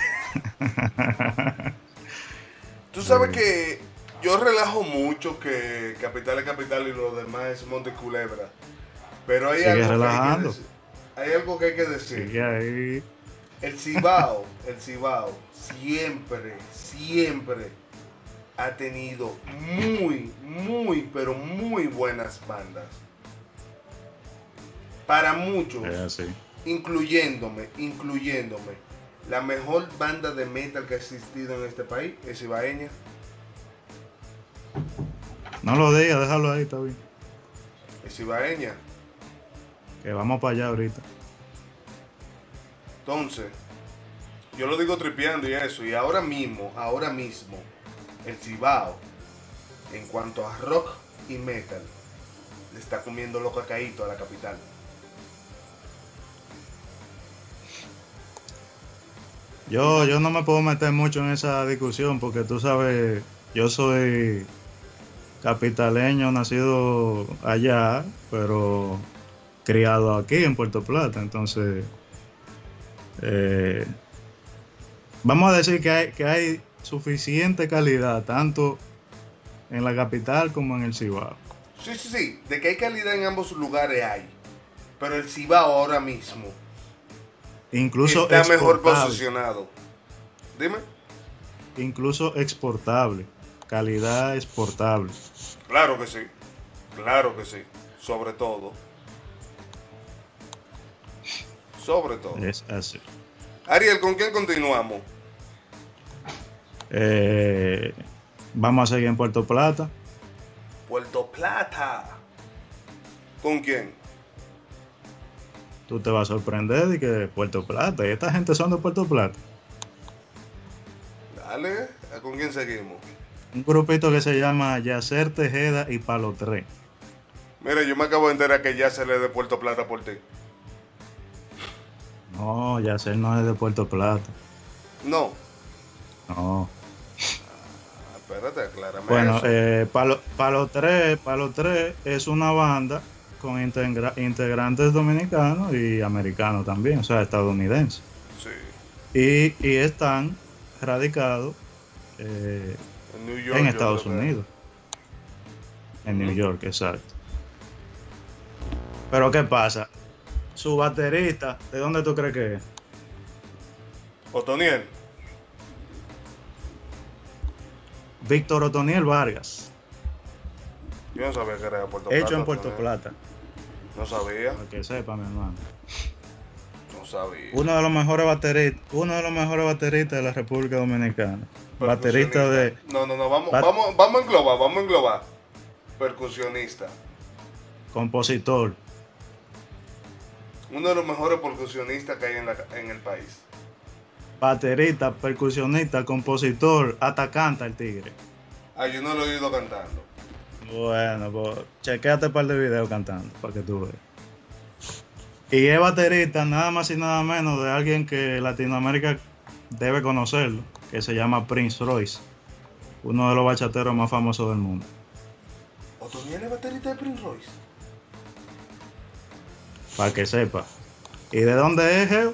Tú sabes que yo relajo mucho que Capital es Capital y lo demás es Monte Culebra. Pero hay algo, que hay, que relajando. decir, hay algo que hay que decir. Sigue ahí. El Cibao, el Cibao, siempre, siempre ha tenido muy, muy, pero muy buenas bandas. Para muchos. Incluyéndome, incluyéndome, la mejor banda de metal que ha existido en este país es Ibaeña. No lo digas, déjalo ahí, está bien. Es Ibaeña. Que vamos para allá ahorita. Entonces, yo lo digo tripeando y eso, y ahora mismo, ahora mismo, el Cibao, en cuanto a rock y metal, le está comiendo lo cacaíto a la capital. Yo, yo no me puedo meter mucho en esa discusión porque tú sabes, yo soy capitaleño, nacido allá, pero criado aquí en Puerto Plata. Entonces, eh, vamos a decir que que hay suficiente calidad, tanto en la capital como en el Cibao. Sí, sí, sí, de que hay calidad en ambos lugares hay. Pero el Cibao ahora mismo Incluso está mejor posicionado. Dime. Incluso exportable. Calidad exportable. Claro que sí. Claro que sí. Sobre todo. Sobre todo. Es así. Ariel, ¿con quién continuamos? Eh, vamos a seguir en Puerto Plata. Puerto Plata. ¿Con quién? Tú te vas a sorprender de que Puerto Plata. Y esta gente son de Puerto Plata. Dale, ¿con quién seguimos? Un grupito que se llama Yacer Tejeda y Palo 3. Mira, yo me acabo de enterar que ya se le de Puerto Plata por ti. No, Yacer no es de Puerto Plata. No. No. Ah, Espérate, aclárame Bueno, eso. eh, Palo, Palo 3, Palo 3 es una banda con integra- integrantes dominicanos y americanos también, o sea, estadounidenses. Sí. Y, y están radicados eh, En York. Estados Unidos. En New York, exacto. Pero ¿qué pasa? Su baterista, ¿de dónde tú crees que es? Otoniel. Víctor Otoniel Vargas, Yo no sabía que era de Puerto hecho Plata. en Puerto Otoniel. Plata, No sabía. para que sepa, mi hermano. No sabía. Uno de los mejores bateristas, uno de los mejores bateristas de la República Dominicana. Baterista de No, no, no, vamos, Bat- vamos, vamos a englobar, vamos a englobar. Percusionista. compositor, Uno de los mejores percusionistas que hay en, la, en el país. baterista, percusionista, compositor, hasta canta el tigre. Ah, yo no lo he oído cantando. Bueno, pues chequeate un par de videos cantando para que tú veas. Y es baterista nada más y nada menos de alguien que Latinoamérica debe conocerlo, que se llama Prince Royce, uno de los bachateros más famosos del mundo. ¿Otoniel es baterista de Prince Royce? Para que sepa. ¿Y de dónde es, Geo?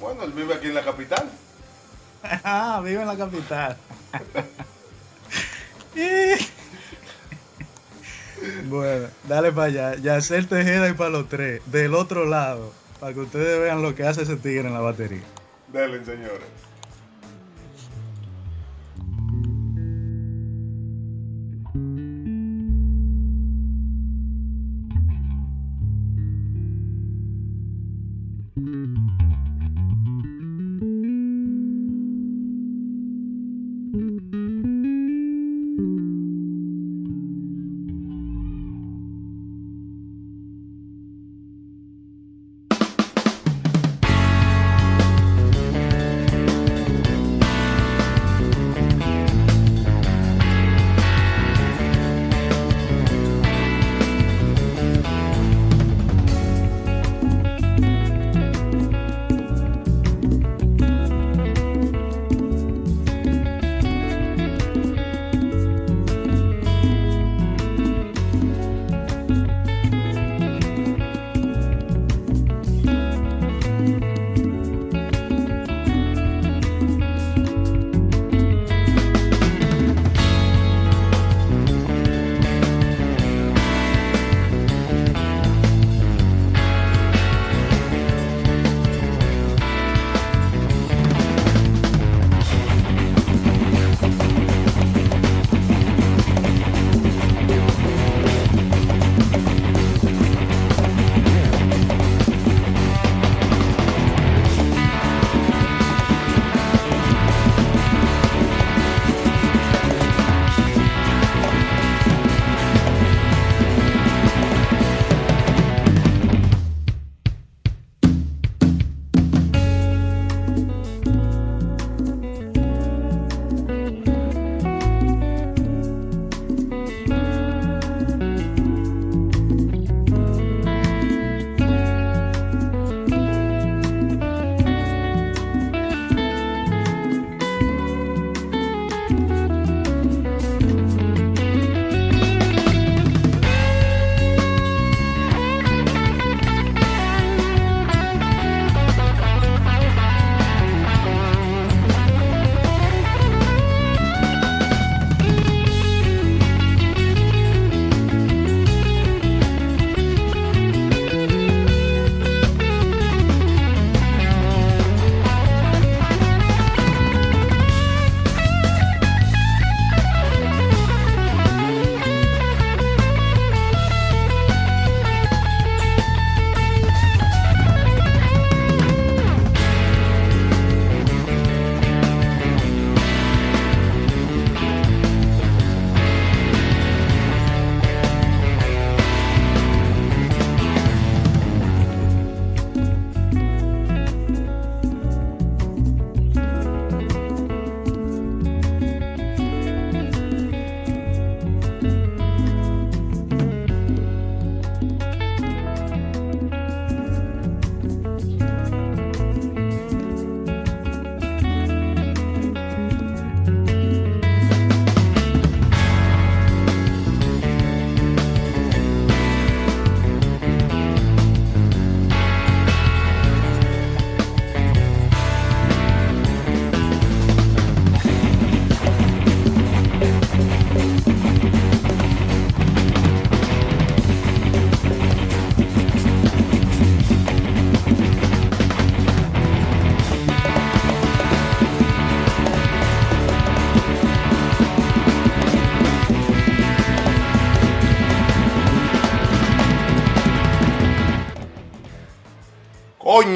Bueno, él vive aquí en la capital. Ah, vive en la capital. bueno, dale para allá. Yacer Tejeda y para los tres. Del otro lado. Para que ustedes vean lo que hace ese tigre en la batería. Dale, señores.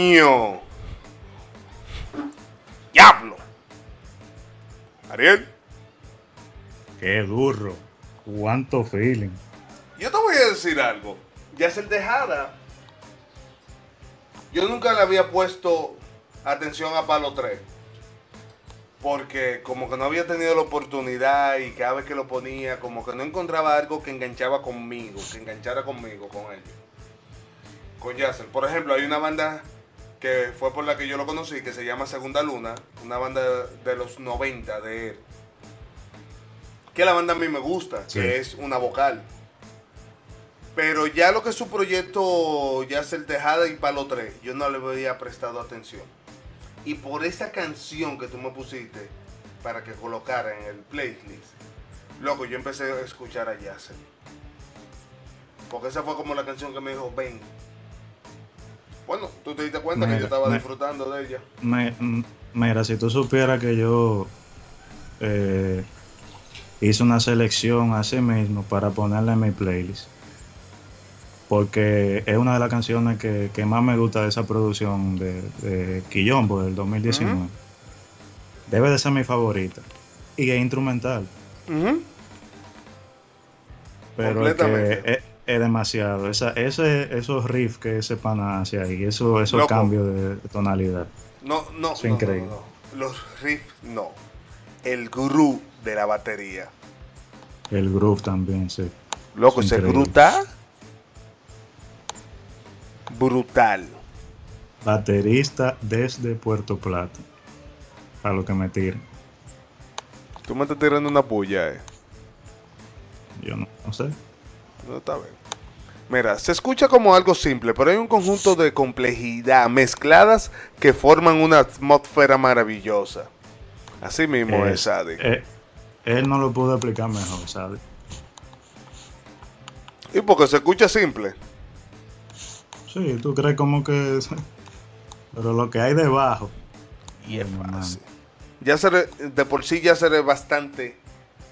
¡Coño! ¡Diablo! Ariel, Qué duro. Cuánto feeling. yo te voy a decir algo. Yacel Tejada, yo nunca le había puesto atención a Palo 3. Porque como que no había tenido la oportunidad y cada vez que lo ponía, como que no encontraba algo que enganchaba conmigo, que enganchara conmigo, con ellos. Con Yacel. Por ejemplo, hay una banda que fue por la que yo lo conocí, que se llama Segunda Luna, una banda de los 90 de él. Que la banda a mí me gusta, Sí. que es una vocal. Pero ya lo que es su proyecto, Yacel Tejada y Palo 3, yo no le había prestado atención. Y por esa canción que tú me pusiste para que colocara en el playlist, loco, yo empecé a escuchar a Yacel. Porque esa fue como la canción que me dijo, ven. Bueno, tú te diste cuenta que yo estaba me- disfrutando de ella. Me- mira, si tú supieras que yo eh, hice una selección así mismo para ponerla en mi playlist. Porque es una de las canciones que, que más me gusta de esa producción de, de Quillombo del 2019. Debe de ser mi favorita. Y es instrumental. Pero que es, es demasiado. Esa, ese, esos riffs que ese pana hace ahí, eso, esos Loco. cambios de, de tonalidad. No, no, Es no, increíble. no, no. Los riffs, no. El gurú de la batería. El groove también, sí. Loco, Es ese increíble. brutal. Brutal. Baterista desde Puerto Plata. A lo que me tiran. Tú me estás tirando una puya, eh. Yo no, no sé. No está bien. Mira, se escucha como algo simple, pero hay un conjunto de complejidad mezcladas que forman una atmósfera maravillosa. Así mismo es, Es- Adi. eh, él no lo pudo explicar mejor, ¿sabes? Y porque se escucha simple. Sí, tú crees como que. Pero lo que hay debajo. Y es fácil. Ya de por sí ya seré bastante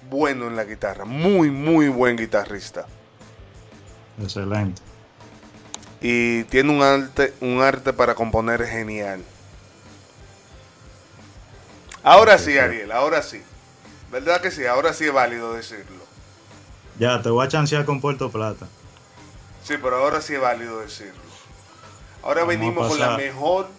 bueno en la guitarra. Muy, muy buen guitarrista. Excelente. Y tiene un arte, un arte para componer genial. Ahora sí, Ariel, ahora sí. ¿Verdad que sí? Ahora sí es válido decirlo. Ya, te voy a chancear con Puerto Plata. Sí, pero ahora sí es válido decirlo. Ahora Vamos venimos con la mejor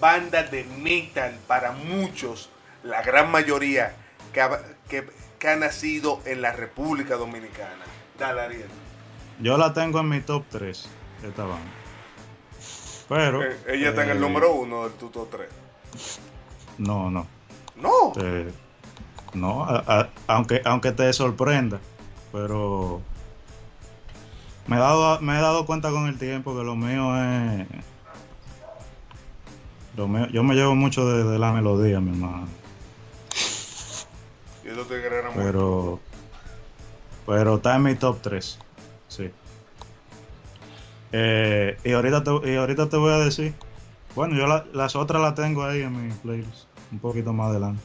banda de metal para muchos, la gran mayoría, que ha, que- que ha nacido en la República Dominicana. Dale, Ariel. Yo la tengo en mi top 3 de esta banda. Pero. Eh, ella está en el eh, número uno del tuto 3. No, no. No. Eh, no, a- a- aunque, aunque te sorprenda, pero me he, dado, me he dado cuenta con el tiempo que lo mío es... Lo mío, yo me llevo mucho de, de la melodía, mi hermano. Pero, pero está en mi top 3. Sí. Eh, y, ahorita te, y ahorita te voy a decir. Bueno, yo la- las otras las tengo ahí en mi playlist. Un poquito más adelante.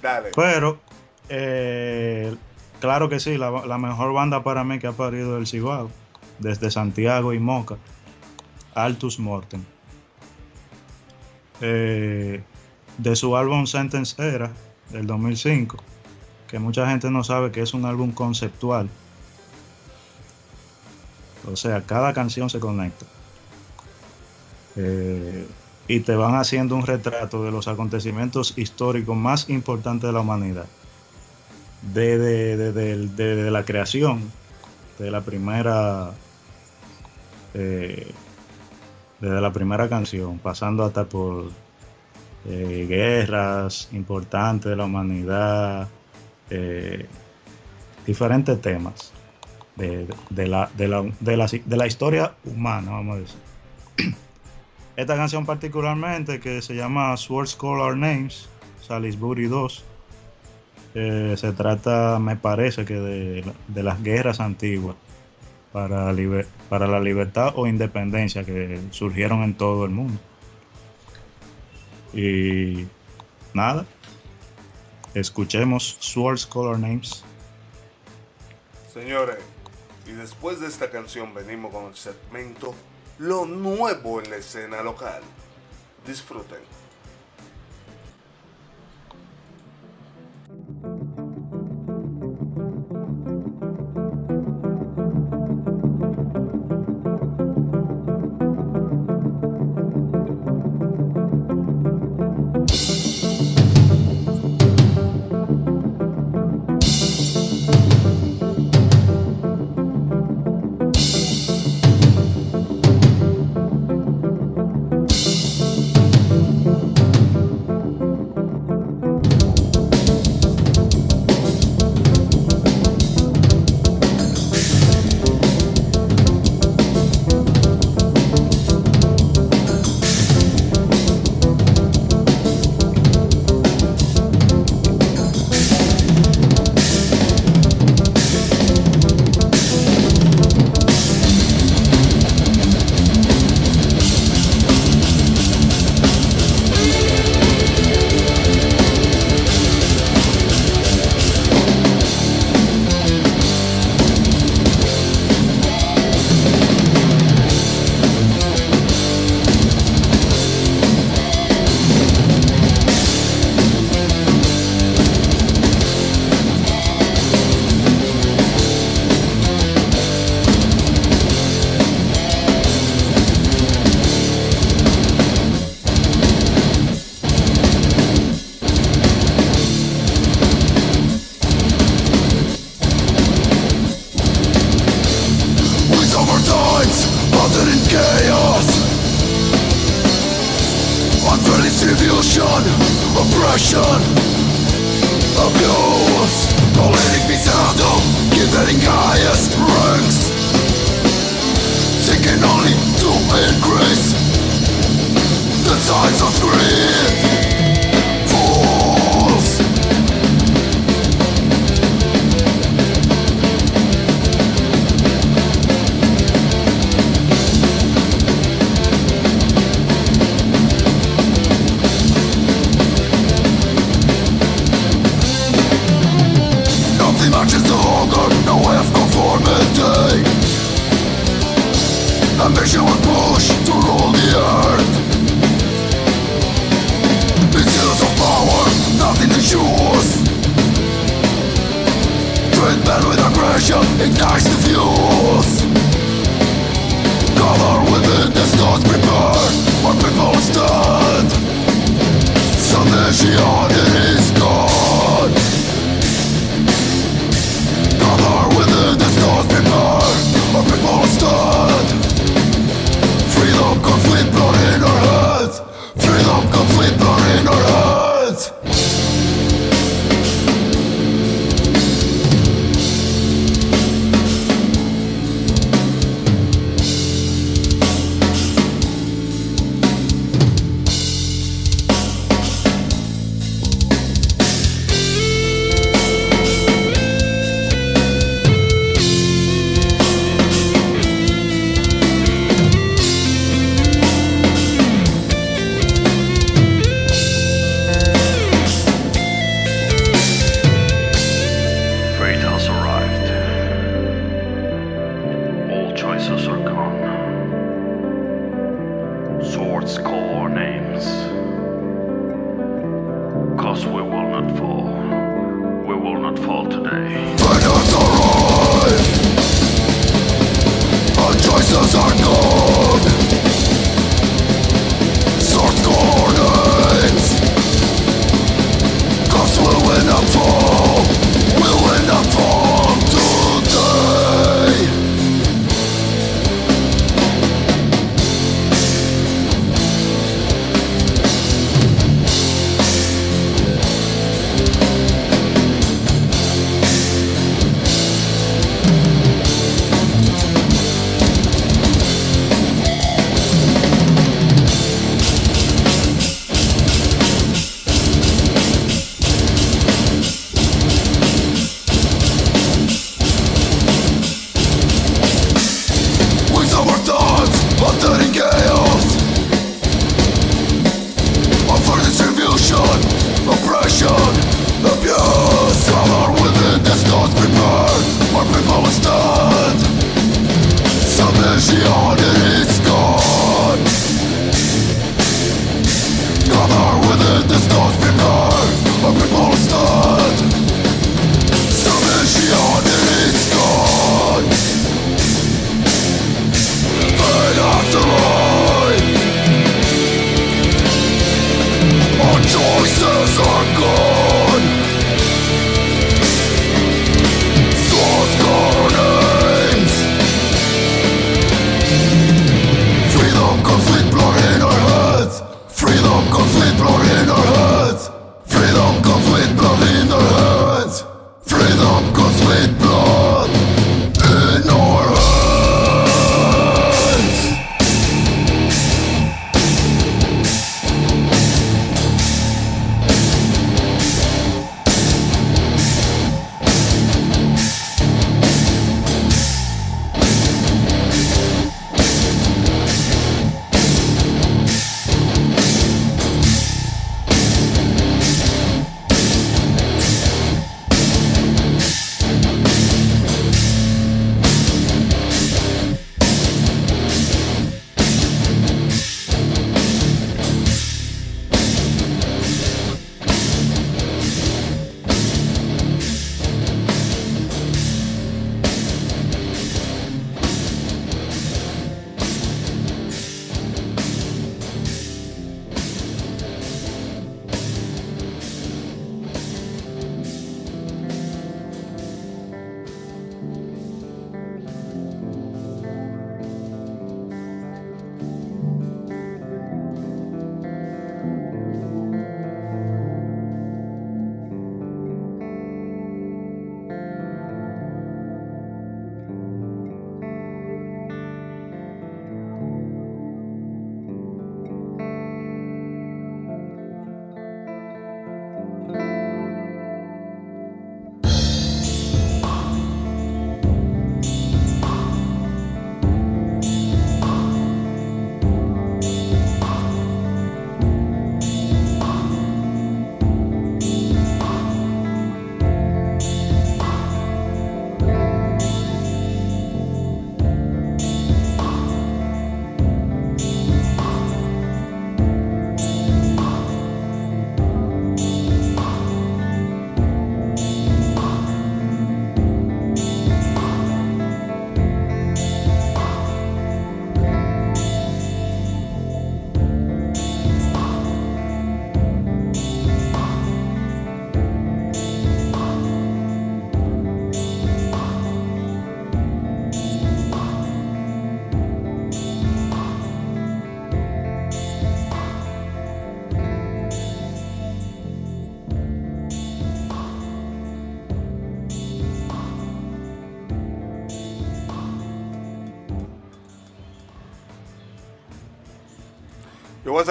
Dale. Pero, eh, claro que sí, la, la mejor banda para mí que ha parido el Cibao, desde Santiago y Moca, Altus Mortem. Eh, de su álbum Sentence Era, del 2005, que mucha gente no sabe que es un álbum conceptual. O sea, cada canción se conecta. Eh, y te van haciendo un retrato de los acontecimientos históricos más importantes de la humanidad. Desde de, de- de- la creación de la primera eh, la primera canción, pasando hasta por eh, guerras importantes de la humanidad, eh, diferentes temas de, la, de, la, de, la, historia humana, vamos a decir. Esta canción particularmente, que se llama Swords Call Our Names, Salisbury 2, eh, se trata, me parece, que de, de las guerras antiguas para la libertad o independencia que surgieron en todo el mundo. Y nada, escuchemos Swords Call Our Names. Señores, y después de esta canción venimos con el segmento Lo nuevo en la escena local. Disfruten.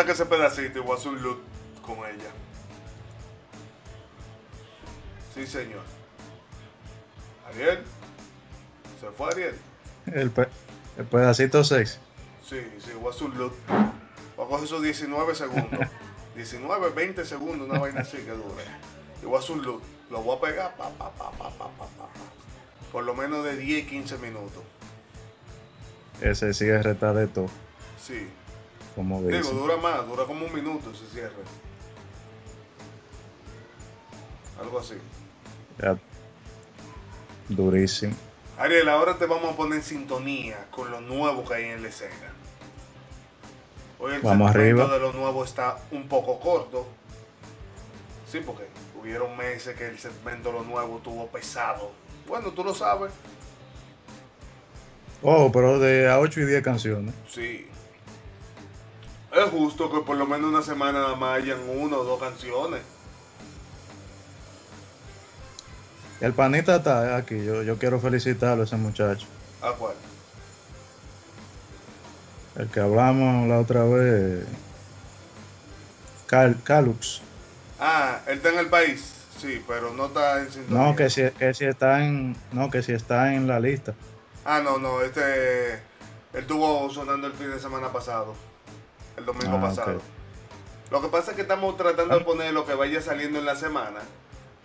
saque ese pedacito y voy a hacer un look con ella. Sí, señor. Ariel. ¿Se fue Ariel? El, pe el pedacito 6. Sí, sí, voy a hacer un look. Voy a coger esos 19 segundos. 19, 20 segundos, una vaina así que dure. Y voy a hacer un look. Lo voy a pegar, pa, pa, pa, pa, pa, pa, pa. Por lo menos de 10, 15 minutos. Ese sigue retado de todo. Digo, dura más, dura como un minuto ese cierre. Algo así. Ya. Durísimo. Ariel, ahora te vamos a poner en sintonía con lo nuevo que hay en la escena. Hoy el Vamos segmento arriba. de lo nuevo está un poco corto. Sí, porque hubieron meses que el segmento de lo nuevo estuvo pesado. Bueno, tú lo sabes. Oh, pero de a 8 y 10 canciones. Sí. Es justo que por lo menos una semana nada más hayan una o dos canciones. El panita está aquí. Yo, yo quiero felicitarlo a ese muchacho. ¿A cuál? El que hablamos la otra vez. Cal, Calux. Ah, él está en el país. Sí, pero no está en sintonía. No, que si, que si está en. No, que si está en la lista. Ah, no, no, este. Él estuvo sonando el fin de semana pasado. El domingo Ah, pasado. Lo que pasa es que estamos tratando de poner lo que vaya saliendo en la semana.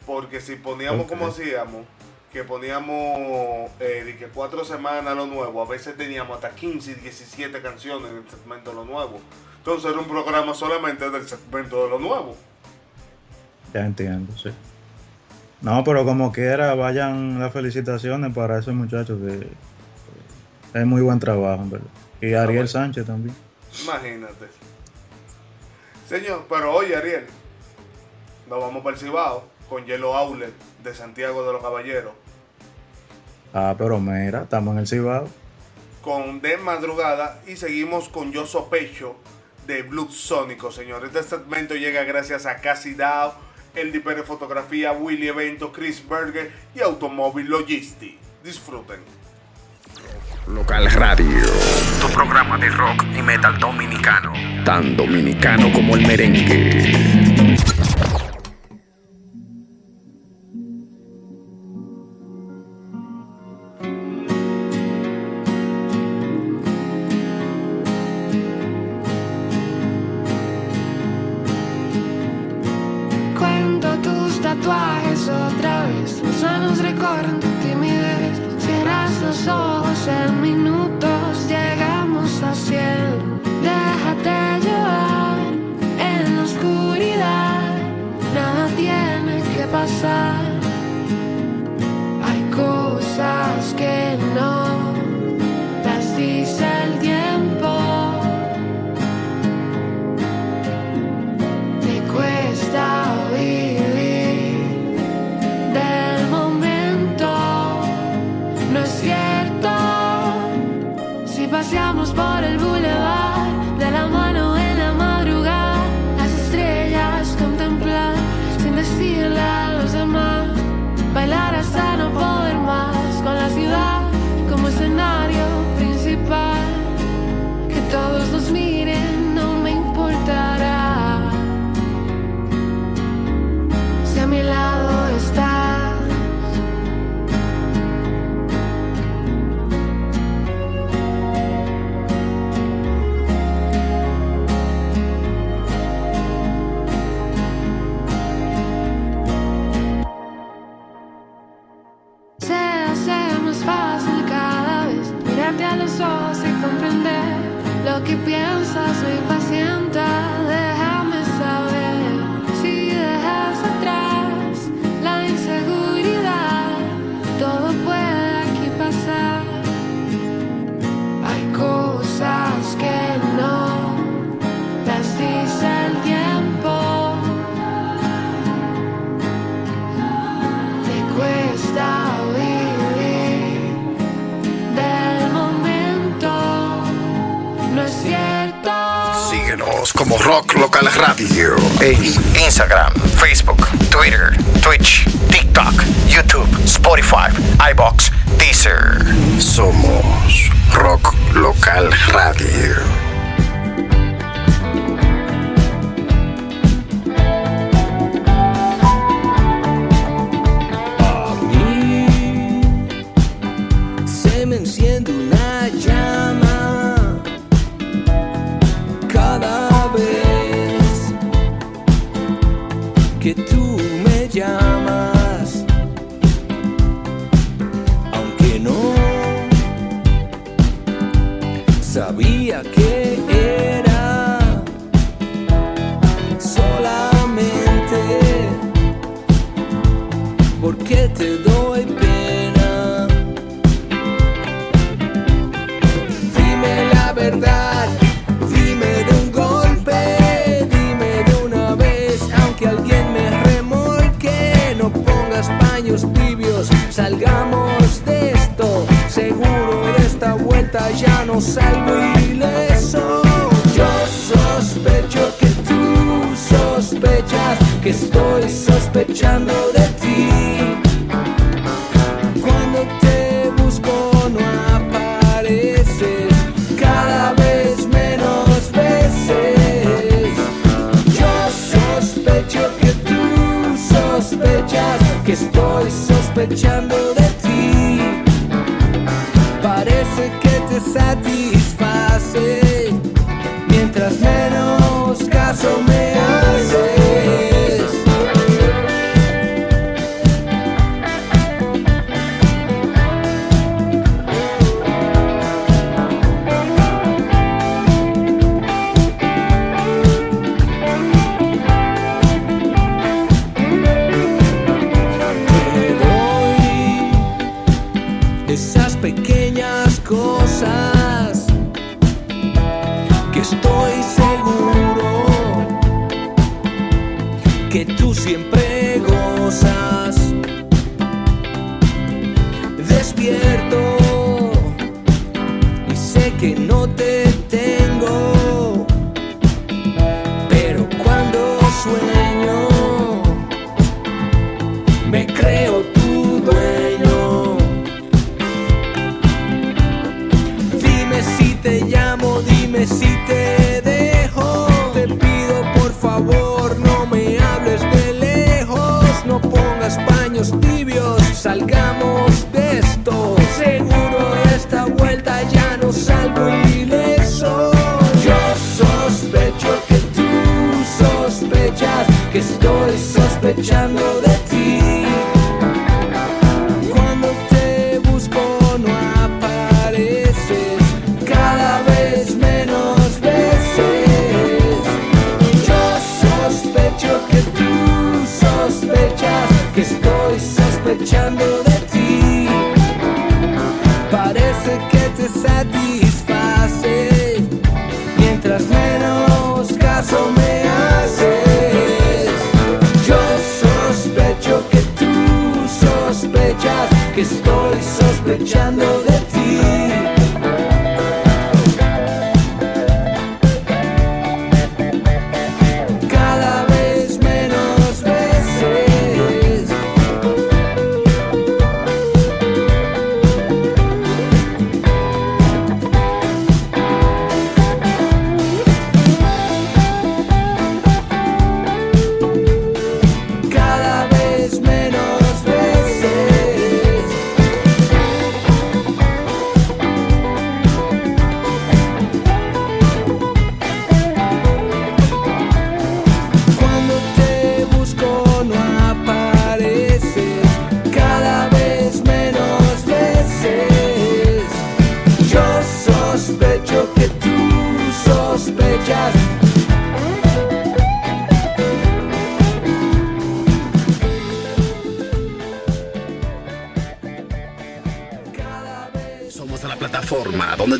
Porque si poníamos como hacíamos, que poníamos eh, de que cuatro semanas lo nuevo, a veces teníamos hasta 15 y 17 canciones en el segmento de lo nuevo. Entonces era un programa solamente del segmento de lo nuevo. Ya entiendo, sí. No, pero como quiera, vayan las felicitaciones para ese muchacho que eh, es muy buen trabajo, en verdad. Y Ariel Sánchez también. Imagínate. Señor, pero oye, Ariel, nos vamos para el Cibao con Yellow Outlet de Santiago de los Caballeros. Ah, pero mira, estamos en el Cibao. Con De Madrugada y seguimos con Yo Sospecho de Blue Sónico, señor. Este segmento llega gracias a Casi Dow, El Dipere Fotografía, Willy Evento, Chris Berger y Automóvil Logistics. Disfruten. Local Radio. Tu programa de rock y metal dominicano. Tan dominicano como el merengue.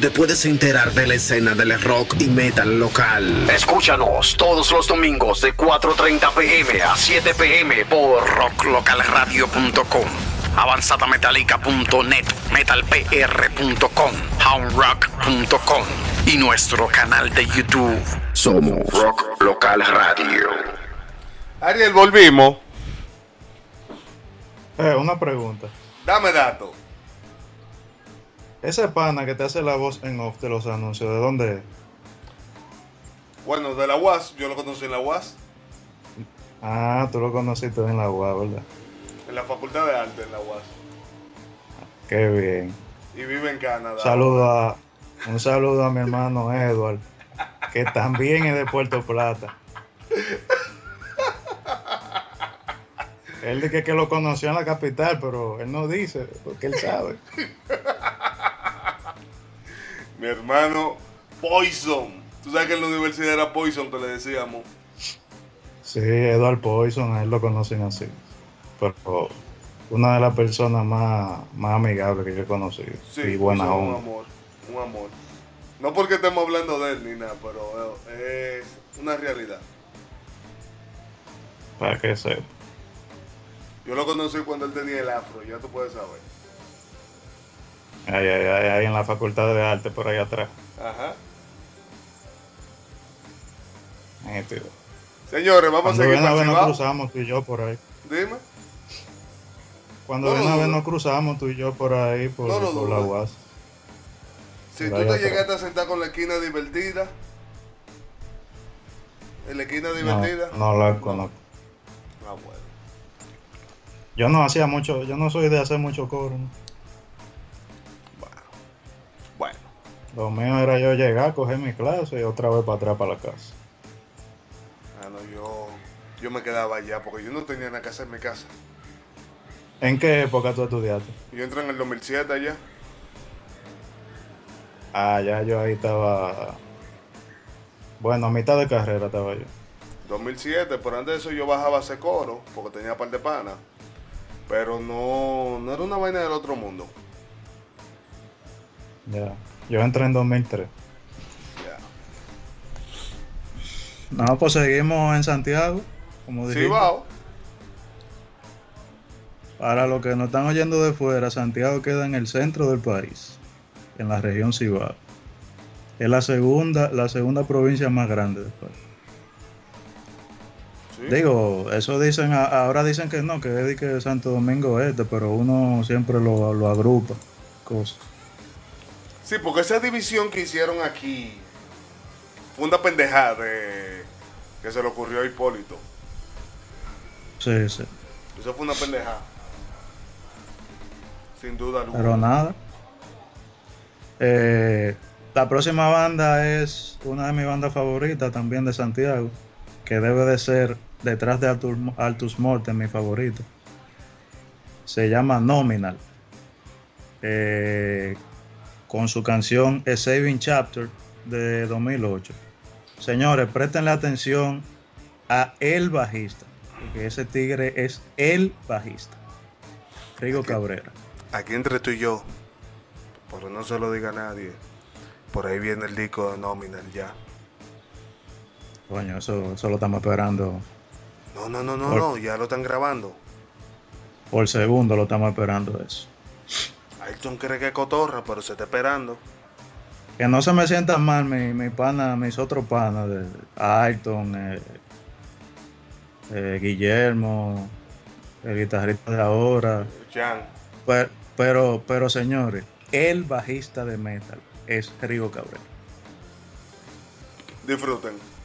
Donde te puedes enterar de la escena del rock y metal local. Escúchanos todos los domingos de 4.30 pm a 7 pm por rocklocalradio.com, avanzadametallica.net, metalpr.com, houndrock.com y nuestro canal de YouTube. Somos Rock Local Radio. Ariel, volvimos. Eh, una pregunta. Dame datos. Ese pana que te hace la voz en off de los anuncios, ¿de dónde es? Bueno, de la UAS, yo lo conocí en la UAS, Ah, tú lo conociste en la UA, ¿verdad? en la Facultad de Arte en la UAS. Qué bien. Y vive en Canadá. Saludo a, un saludo a mi hermano Edward, que también es de Puerto Plata. Él dice que lo conoció en la capital, pero él no dice, porque él sabe. Mi hermano Poison. Tú sabes que en la universidad era Poison que le decíamos. Sí, Edward Poison, a él lo conocen así. Pero una de las personas más, más amigables que yo he conocido. Sí, y buena Poison, un amor. Un amor. No porque estemos hablando de él ni nada, pero eh, es una realidad. Para que sepa. Yo lo conocí cuando él tenía el afro, ya tú puedes saber. Ahí, ahí, ahí, ahí en la Facultad de Arte, por ahí atrás. Ajá. Nítido. Señores, vamos Cuando a seguir ven a ver nos cruzamos tú y yo por ahí. Dime. Cuando No ven lo a ver dudo. nos cruzamos tú y yo por ahí, por, No por la. UAS. Si Por tú ahí te atrás. llegaste a sentar con la esquina divertida. En la esquina No, divertida. no la conozco. Ah, bueno. Yo no hacía mucho, yo no soy de hacer mucho coro. ¿no? Lo mío era yo llegar, coger mi clase y otra vez para atrás para la casa. Ah, no, yo, yo me quedaba allá porque yo no tenía nada que hacer en mi casa. ¿En qué época tú estudiaste? Yo entré en el 2007 allá. Ah, ya yo ahí estaba. Bueno, a mitad de carrera estaba yo. 2007, pero antes de eso yo bajaba a hacer coro porque tenía par de panas. Pero no, no era una vaina del otro mundo. Ya. Yo entré en 2003. Ya. No, pues seguimos en Santiago, como Sí. Para los que nos están oyendo de fuera, Santiago queda en el centro del país, en la región Cibao. Es la segunda, la segunda provincia más grande del país. Digo, eso dicen, ahora dicen que no, que es de que Santo Domingo Este, pero uno siempre lo, lo agrupa, cosas. Sí, porque esa división que hicieron aquí fue una pendejada de- que se le ocurrió a Hipólito. Sí, sí. Eso fue una pendejada. Sin duda alguna. Pero nada. Eh, la próxima banda es una de mis bandas favoritas también de Santiago, que debe de ser detrás de Altus, Altus Mortem mi favorito. Se llama Nominal. Eh, con su canción A Saving Chapter de 2008. Señores, préstenle atención a el bajista, porque ese tigre es el bajista. Rigo Cabrera. Aquí entre tú y yo, pero no se lo diga a nadie. Por ahí viene el disco de Nominal ya. Coño, eso, eso lo estamos esperando. No, no, no, no, Por- no, ya lo están grabando. Por segundo lo estamos esperando eso. Ayrton cree que es cotorra, pero se está esperando. Que no se me sientan mal mi, mi pana, mis otros panas de Ayrton, eh, eh, Guillermo, el guitarrista de ahora. Jan. Pero, pero, pero señores, el bajista de metal es Rigo Cabrera. Disfruten.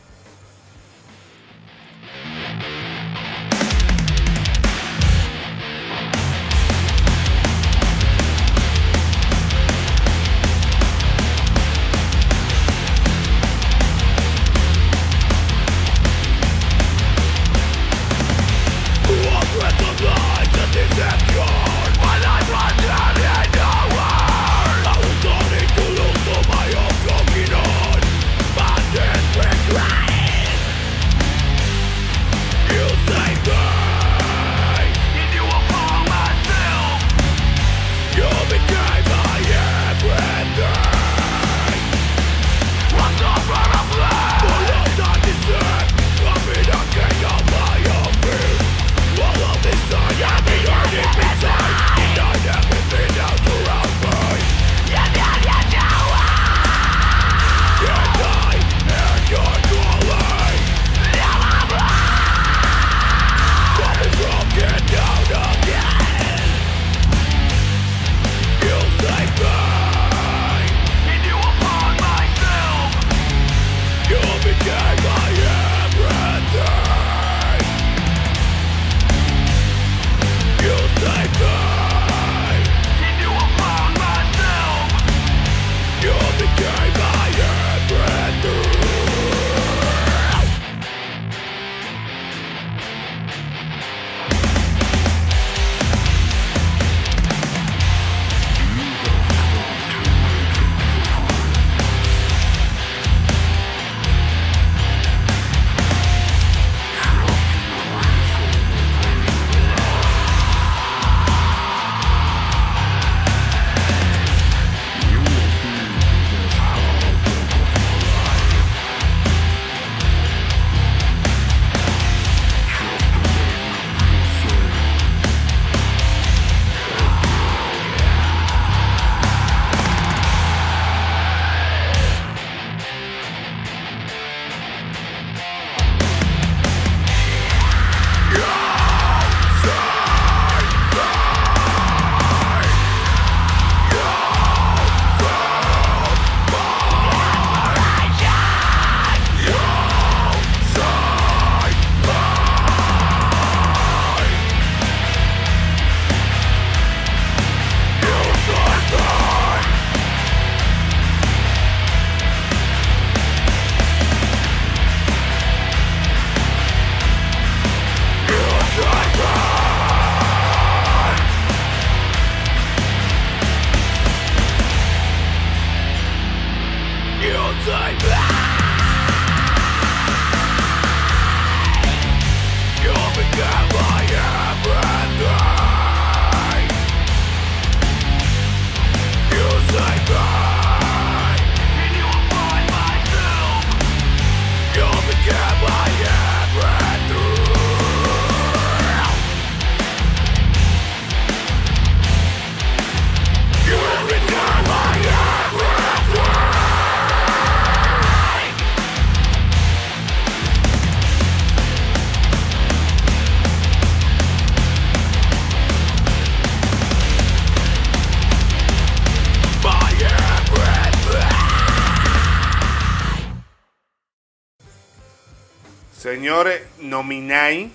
Señores, nominai,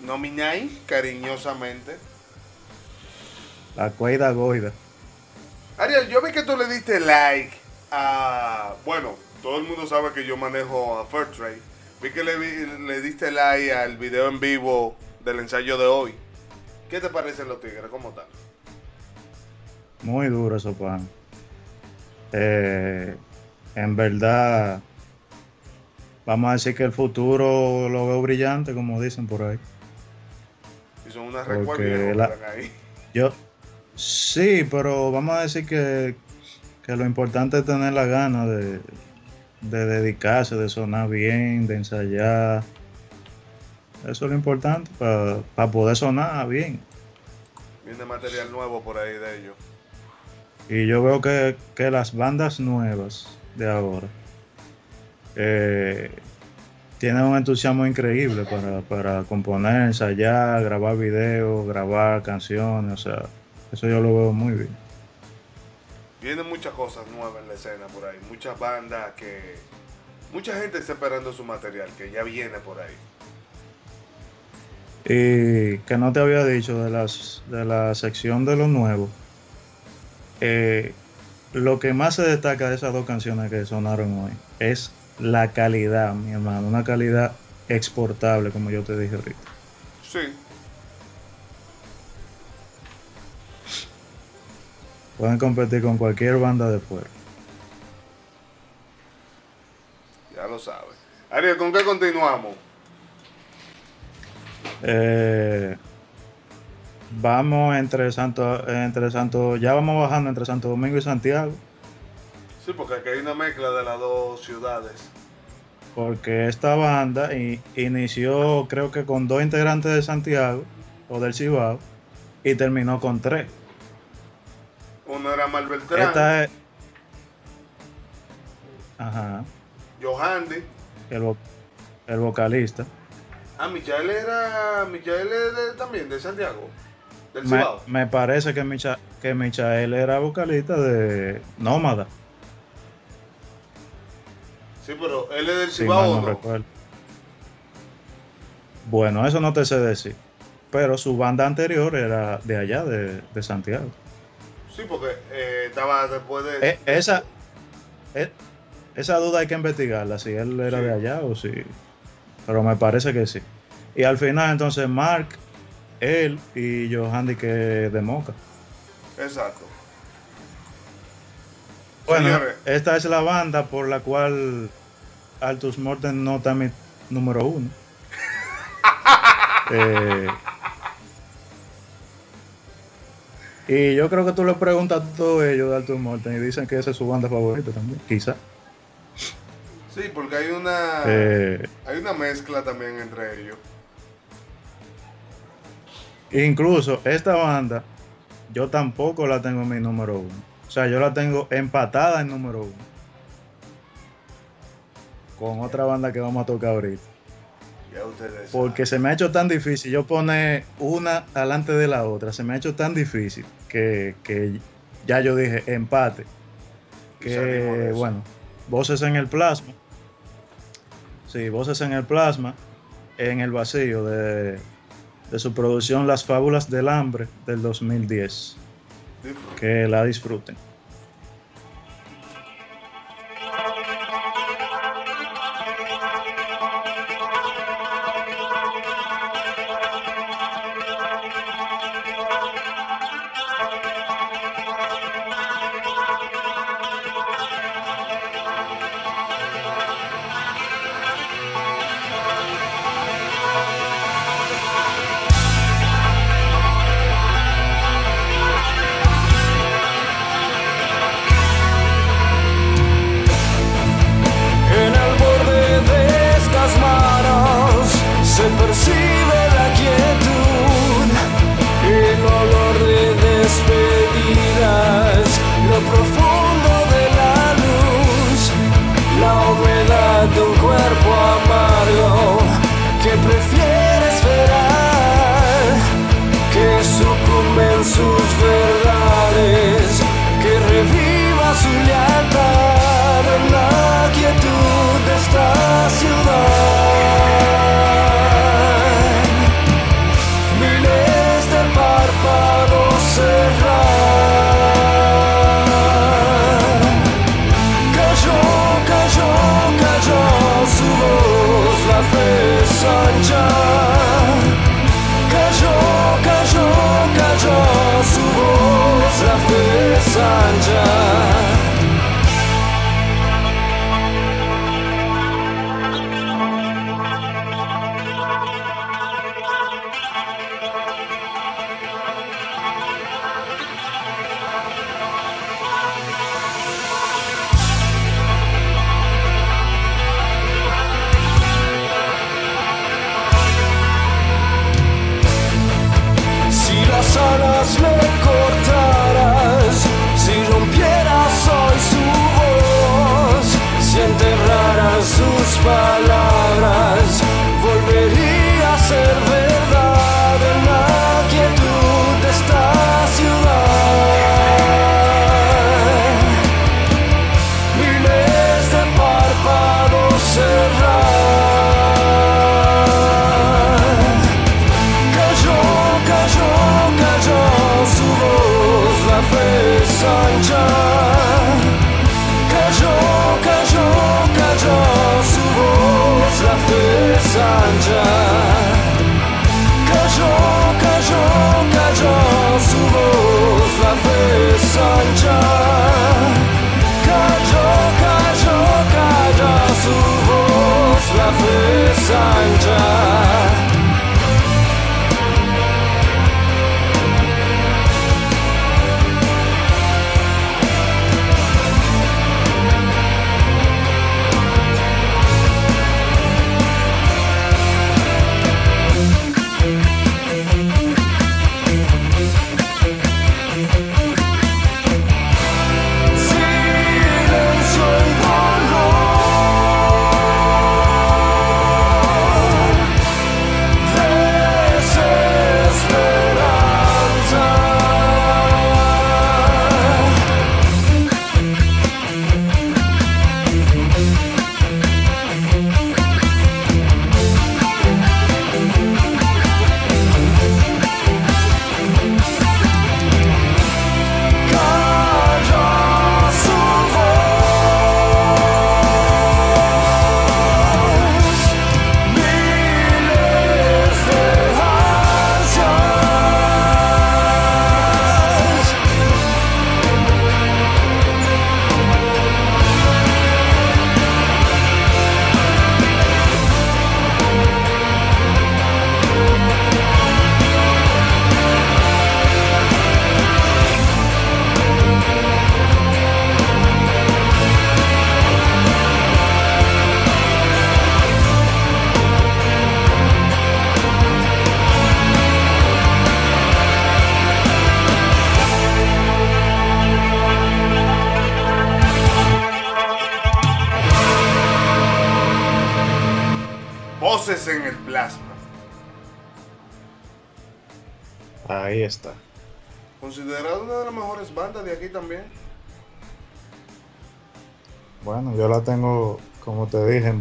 nominai cariñosamente. La cuida goida. Ariel, yo vi que tú le diste like a. Bueno, todo el mundo sabe que yo manejo a Fairtrade. Vi que le, le diste like al video en vivo del ensayo de hoy. ¿Qué te parecen los tigres? ¿Cómo están? Muy duro eso, pan. Eh, en verdad, vamos a decir que el futuro lo veo brillante, como dicen por ahí. Y son unas Porque recuerdos la- ahí. Yo, sí, pero vamos a decir que, que lo importante es tener la gana de, de dedicarse, de sonar bien, de ensayar. Eso es lo importante para poder sonar bien. Viene material nuevo por ahí de ellos. Y yo veo que, que las bandas nuevas de ahora eh, tienen un entusiasmo increíble para, para componer, ensayar, grabar videos, grabar canciones. O sea, eso yo lo veo muy bien. Vienen muchas cosas nuevas en la escena por ahí. Muchas bandas que. Mucha gente está esperando su material, que ya viene por ahí. Y que no te había dicho de, las, de la sección de lo nuevo. eh, lo que más se destaca de esas dos canciones que sonaron hoy es la calidad, mi hermano. Una calidad exportable, como yo te dije ahorita. Sí. Pueden competir con cualquier banda de fuera. Ya lo sabes. Ariel, ¿con qué continuamos? Eh, vamos entre Santo, entre Santo, ya vamos bajando entre Santo Domingo y Santiago, Sí, porque aquí hay una mezcla de las dos ciudades. porque esta banda inició creo que con dos integrantes de Santiago o del Cibao y terminó con tres. Uno era Mal Beltrán, Esta es, ajá, Johandi. el, vo- el vocalista. Ah, Michael era. Michael es de- también de Santiago. Del Me, Cibao. me parece que, Micha, que Michael era vocalista de Nómada. Sí, pero él es del Cibao no no. recuerdo. Bueno, eso no te sé decir. Pero su banda anterior era de allá, de, de Santiago. Sí, porque eh, estaba después de. Eh, esa, eh, esa duda hay que investigarla, si él era de allá o si... Pero me parece que sí. Y al final entonces Mark, él y Johandy que de Moca. Exacto. Bueno, esta es la banda por la cual Altus Morten no está mi número uno. Eh, y yo creo que tú le preguntas a todos ellos de Altus Morten y dicen que esa es su banda favorita también, quizá. Sí, porque hay una. Eh, Hay una mezcla también entre ellos. Incluso esta banda, yo tampoco la tengo en mi número uno. O sea, yo la tengo empatada en número uno. Con otra banda que vamos a tocar ahorita. Ya ustedes. Porque se me ha hecho tan difícil. Yo poner una delante de la otra. Se me ha hecho tan difícil que, que ya yo dije empate. Que bueno, voces en el plasma. Sí, voces en el plasma. En el vacío de, de su producción Las Fábulas del Hambre del 2010. Que la disfruten. Las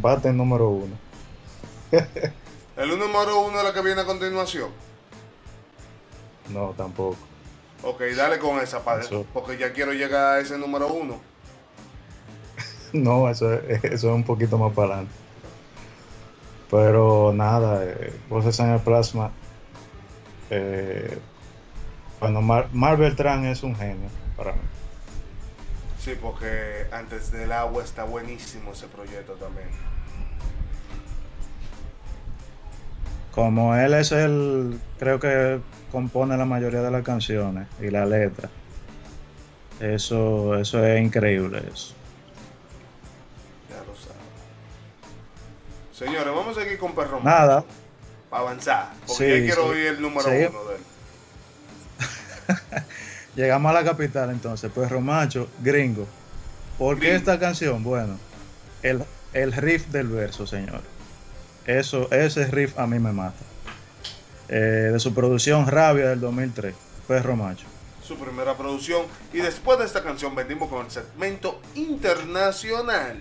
empate en número uno. El número uno es la que viene a continuación. No, tampoco. Ok, dale con esa, padre, Eso. porque ya quiero llegar a ese número uno. No, eso es, eso es un poquito más para adelante. Pero nada, eh, Voces en el Plasma. eh, bueno, Mar, Mar Beltrán es un genio para mí. Sí, porque antes del agua está buenísimo ese proyecto también. Como él es el, creo que compone la mayoría de las canciones y la letra. Eso, eso es increíble. Eso. Ya lo sabes. Señores, vamos a seguir con Perro Macho, Nada. Para avanzar. Porque Sí, quiero sí. oír el número Sí. uno de él. Llegamos a la capital entonces, pues Romacho, gringo. ¿Por qué esta canción? Bueno, el, el riff del verso, señor. Eso, ese riff a mí me mata. Eh, de su producción Rabia del 2003, Perro Macho. Su primera producción. Y después de esta canción vendimos con el segmento internacional.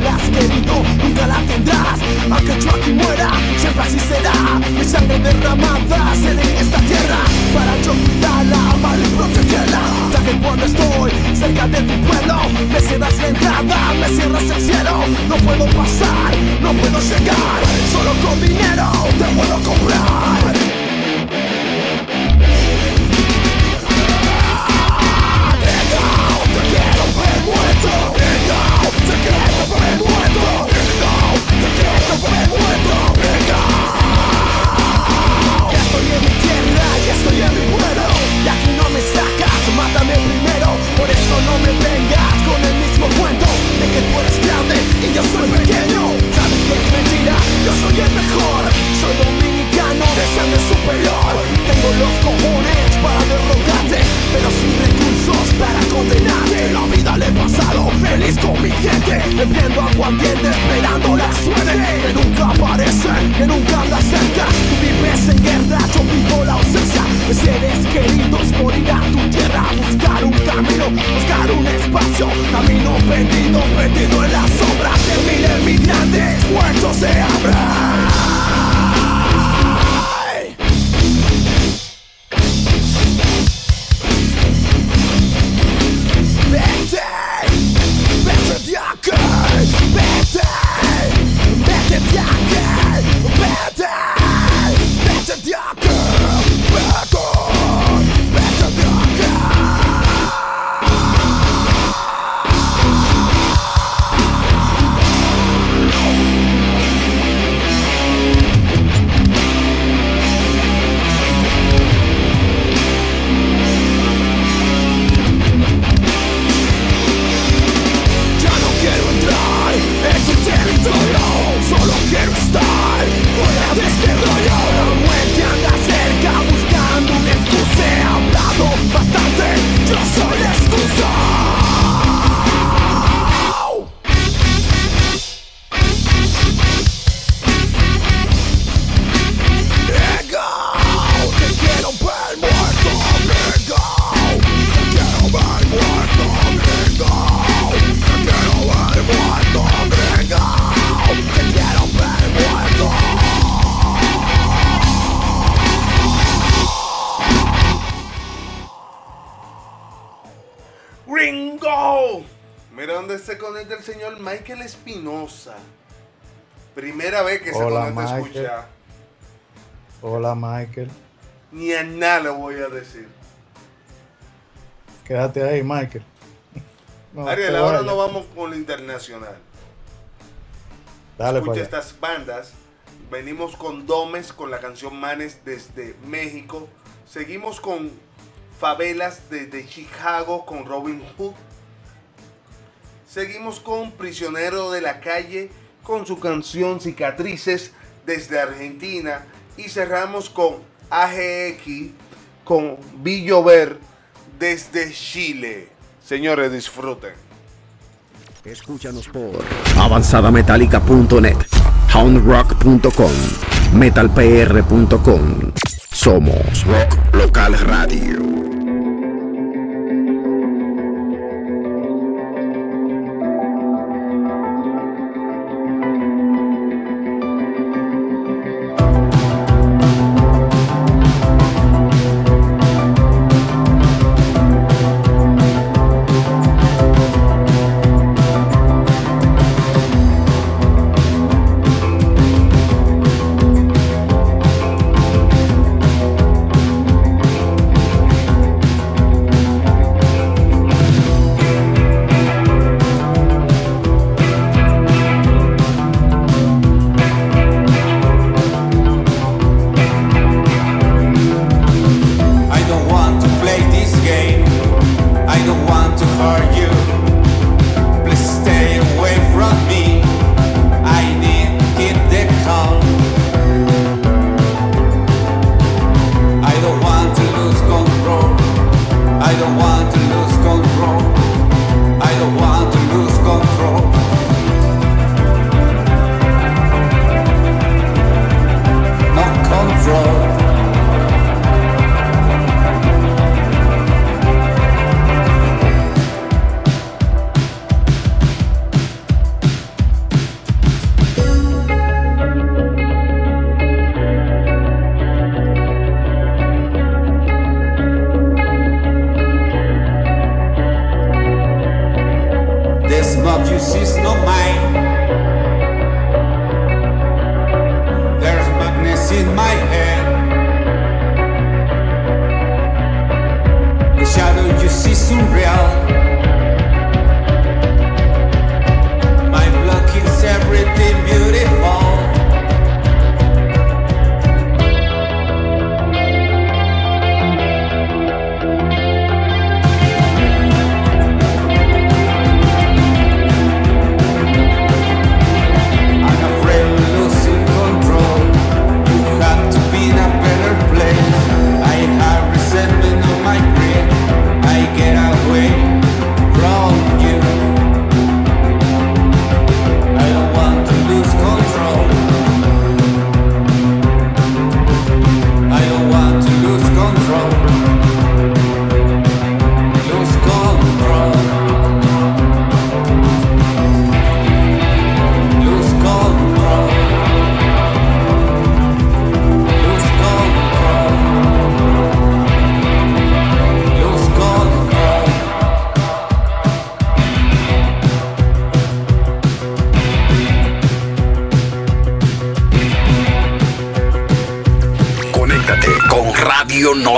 siempre querido, nunca la tendrás. Aunque yo aquí muera, siempre así será. Mi sangre derramada seré en esta tierra. Para yo cuidarla, amar y protegerla Ya que cuando estoy cerca de tu pueblo Me cierras la entrada, me cierras el cielo. No puedo pasar, no puedo llegar. Solo con dinero te puedo comprar te quiero ver muerto. Venga ver muerto Quédate ahí, Michael. No, Ariel, ahora nos vamos con lo internacional. Dale Escucha allá. estas bandas. Venimos con Domes, con la canción Manes desde México. Seguimos con Favelas desde Chicago con Robin Hood. Seguimos con Prisionero de la Calle con su canción Cicatrices desde Argentina. Y cerramos con AGX con Villover desde Chile. Señores, disfruten. Escúchanos por avanzadametálica.net, houndrock.com, metalpr.com. Somos Rock Local Radio.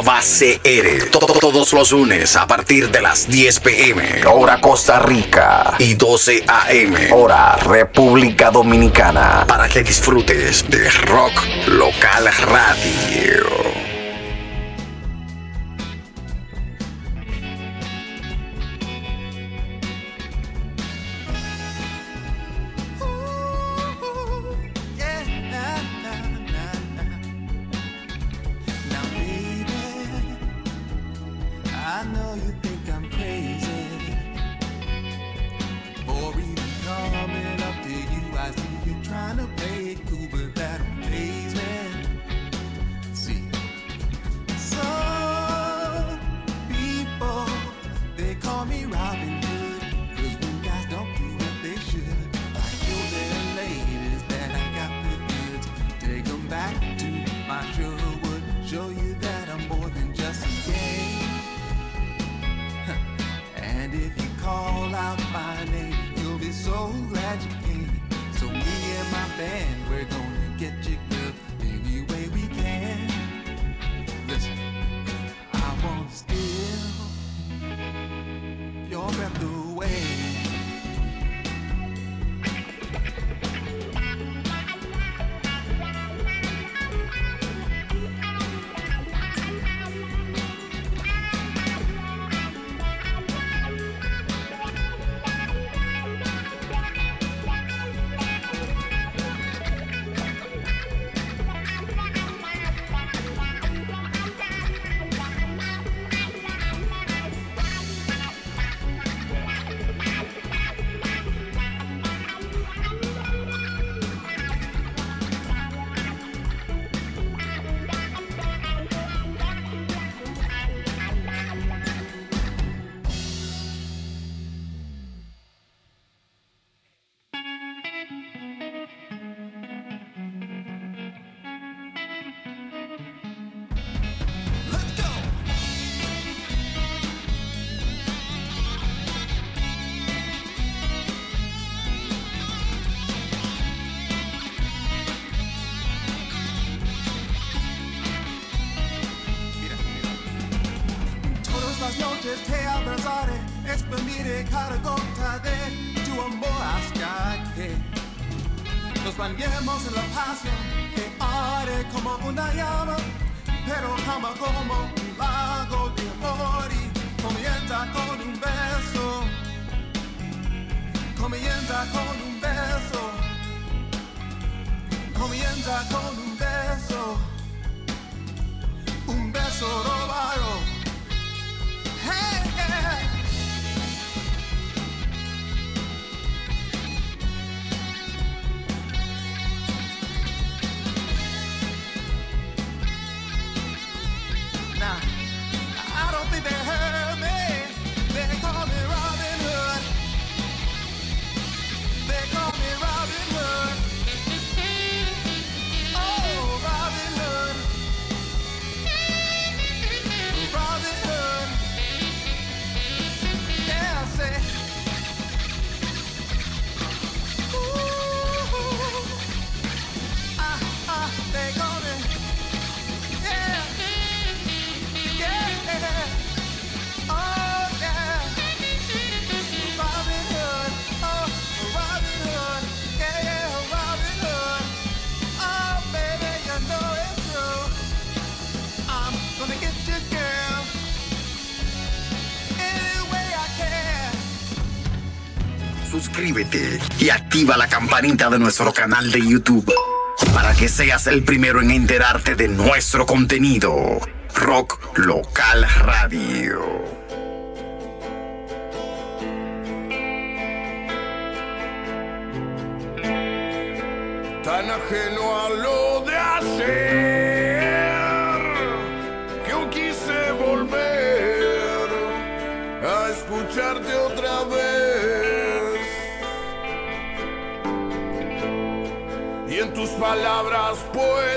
arroba CR. Todos los lunes a partir de las 10 pm, hora Costa Rica, y 12 am, hora República Dominicana, para que disfrutes de Rock Local Radio. activa la campanita de nuestro canal de YouTube para que seas el primero en enterarte de nuestro contenido. Rock Local Radio. boy.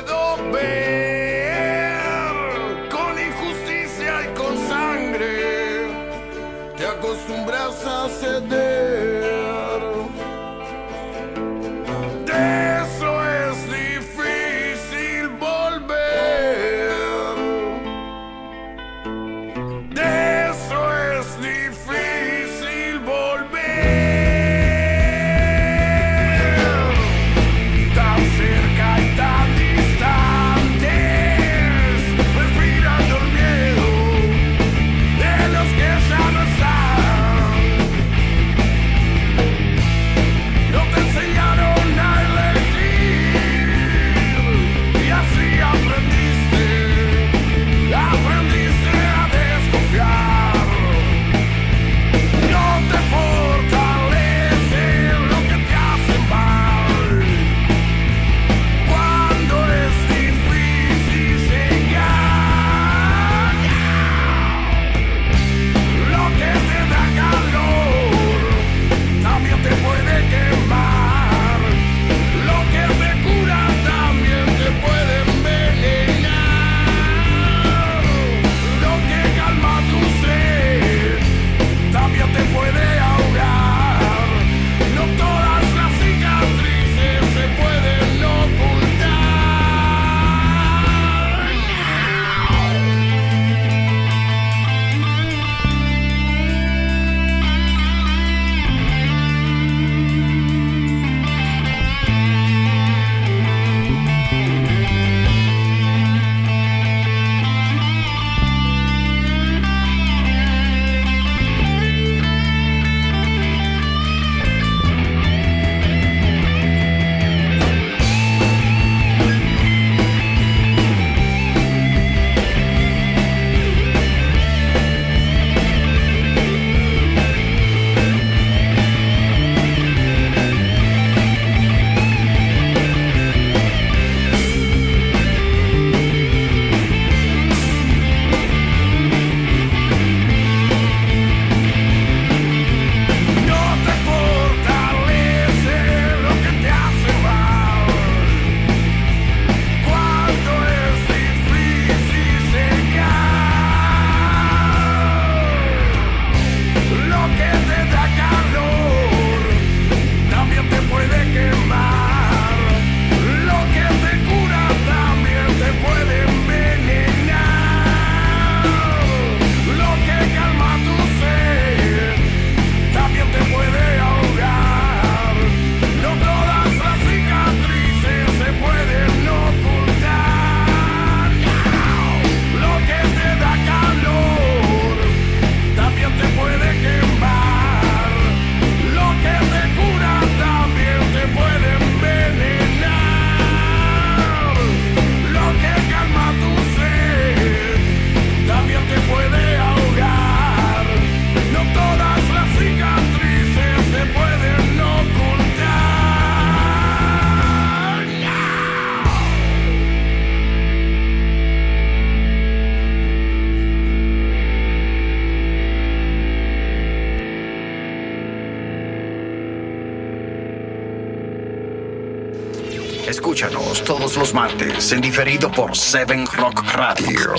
martes en diferido por Seven Rock Radio.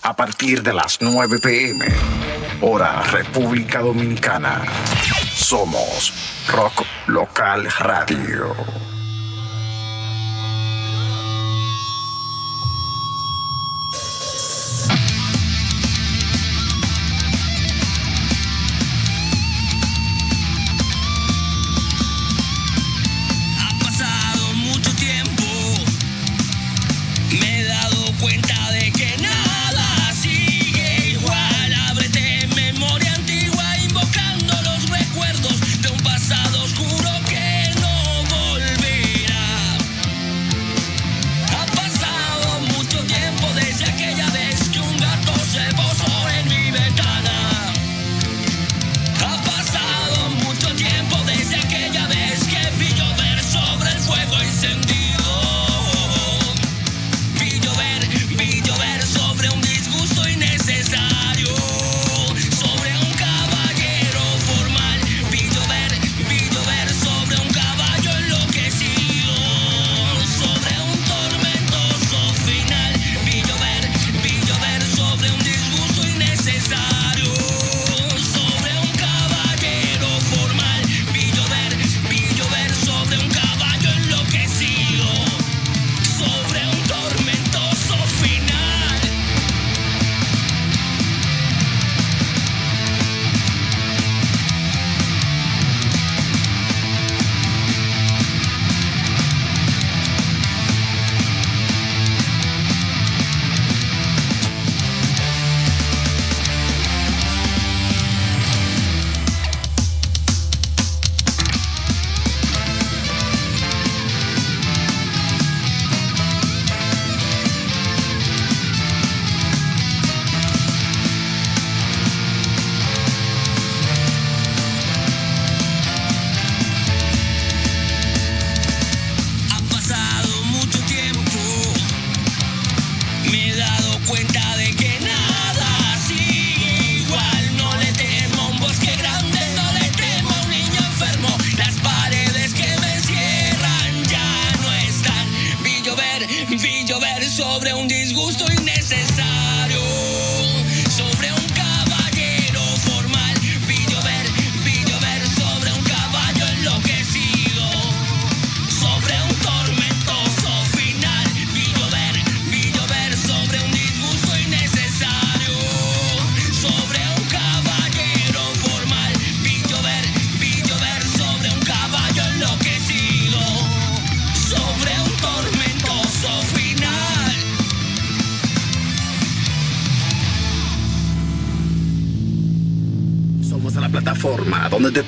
A partir de las 9 pm, hora República Dominicana. Somos Rock Local Radio.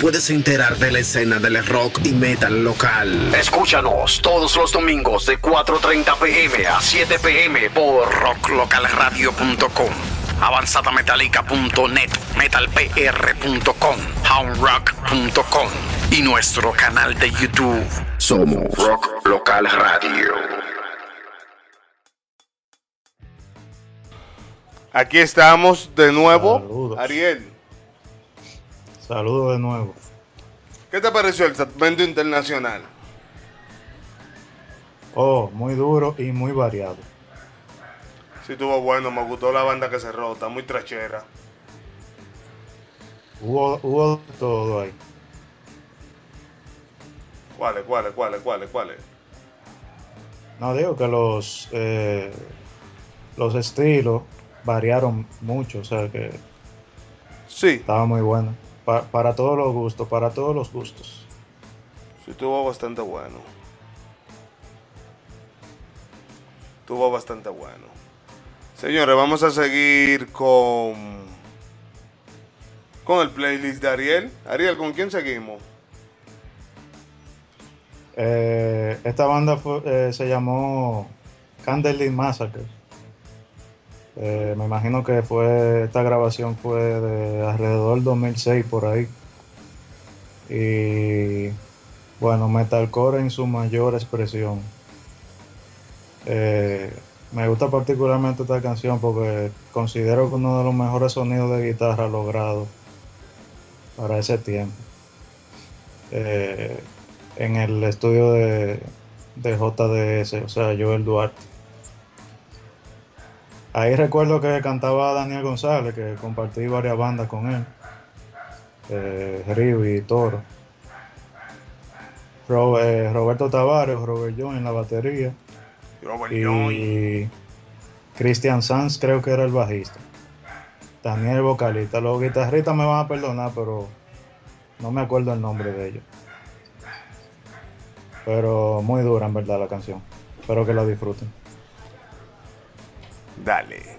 Puedes enterar de la escena del rock y metal local. Escúchanos todos los domingos de 4.30 pm a 7 pm por rocklocalradio.com, avanzadametallica.net, metalpr.com, houndrock.com y nuestro canal de YouTube. Somos Rock Local Radio. Aquí estamos de nuevo. Saludos. Ariel, Saludos de nuevo. ¿qué te pareció el segmento internacional? Oh, muy duro y muy variado. Sí, estuvo bueno, me gustó la banda que cerró, está muy trachera. Hubo, hubo todo ahí. ¿Cuáles, cuáles, cuáles, cuáles, cuáles? No digo que los eh, los estilos variaron mucho, o sea que sí. estaba muy bueno. Pa- para todos los gustos, para todos los gustos. Sí, estuvo bastante bueno. Estuvo bastante bueno. Señores, vamos a seguir con con el playlist de Ariel. Ariel, ¿con quién seguimos? Eh, esta banda fue- eh, se llamó Candlelit Massacre. Eh, me imagino que fue esta grabación fue de alrededor del 2006 por ahí. Y bueno, metalcore en su mayor expresión. Eh, me gusta particularmente esta canción porque considero que uno de los mejores sonidos de guitarra logrado para ese tiempo. Eh, en el estudio de, de JDS, o sea, Joel Duarte. Ahí recuerdo que cantaba Daniel González, que compartí varias bandas con él. Eh, Río y Toro. Ro- eh, Roberto Tavares, Robert John en la batería. Robert y Christian Sanz creo que era el bajista. Daniel el vocalista. Los guitarristas me van a perdonar, pero no me acuerdo el nombre de ellos. Pero muy dura en verdad la canción. Espero que la disfruten. Dale.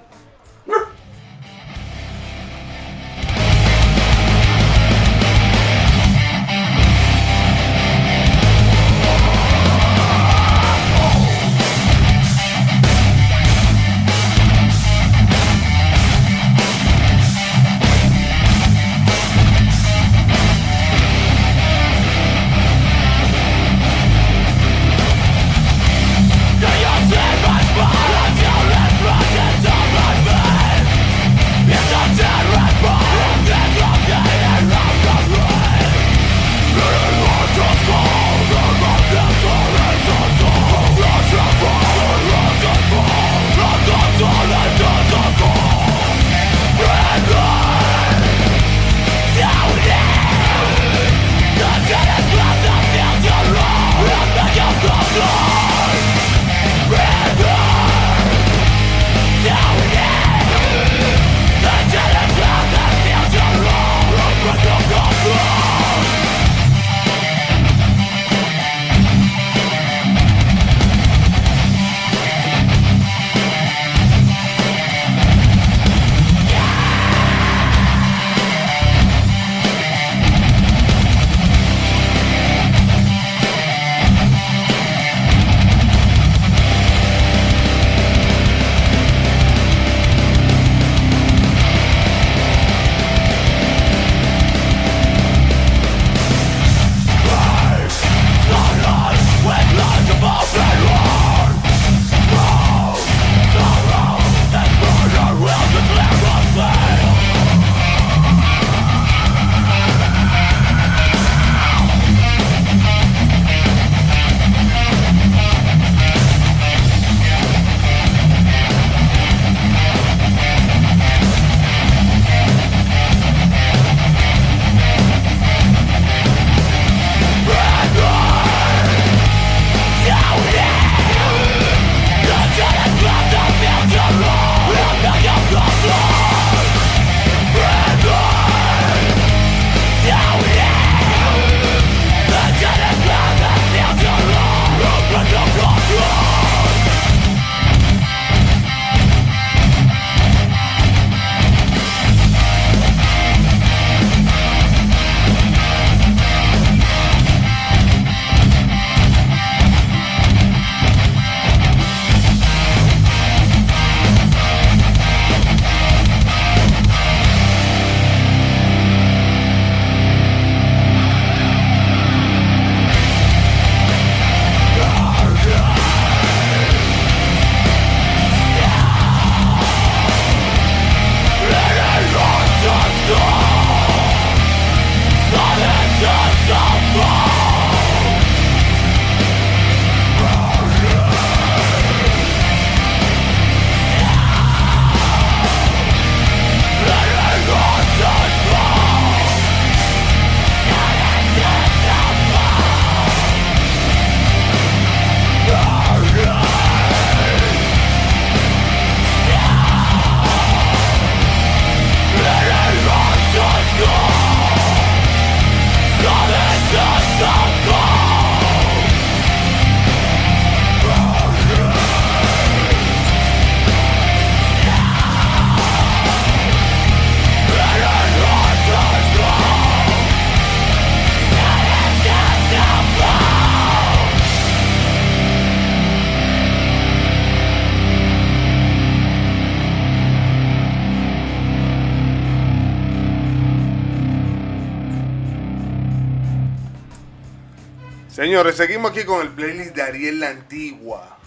Seguimos aquí con el playlist de Ariel la Antigua.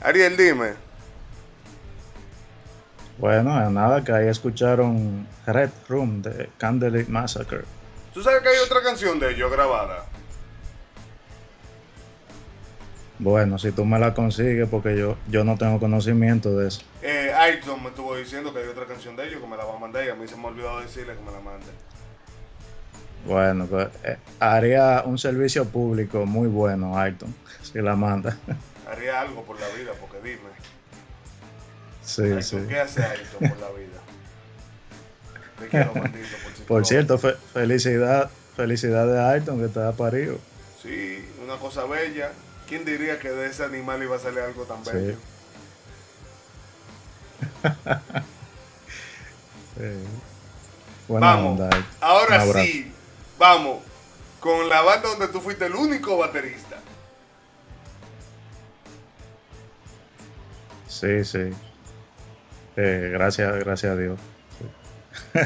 Ariel, dime. Bueno, nada, que ahí escucharon Red Room de Candlelit Massacre. ¿Tú sabes que hay otra canción de ellos grabada? Bueno, si tú me la consigues, porque yo, yo no tengo conocimiento de eso. Eh, Ayrton me estuvo diciendo que hay otra canción de ellos que me la va a mandar y a mí se me olvidó decirle que me la mande. Bueno, pues eh, haría un servicio público muy bueno, Ayrton, si la manda. Haría algo por la vida, porque dime. Sí, Ayrton, sí. ¿Qué hace Ayrton por la vida? Te quiero, maldito, por Por cierto, fe- felicidad, felicidad de Ayrton que está parido. Sí, una cosa bella. ¿Quién diría que de ese animal iba a salir algo tan Sí. bello? Sí. Buena Vamos. onda. Ahora sí, vamos. Con la banda donde tú fuiste el único baterista. Sí, sí. Eh, gracias, gracias a Dios. Sí.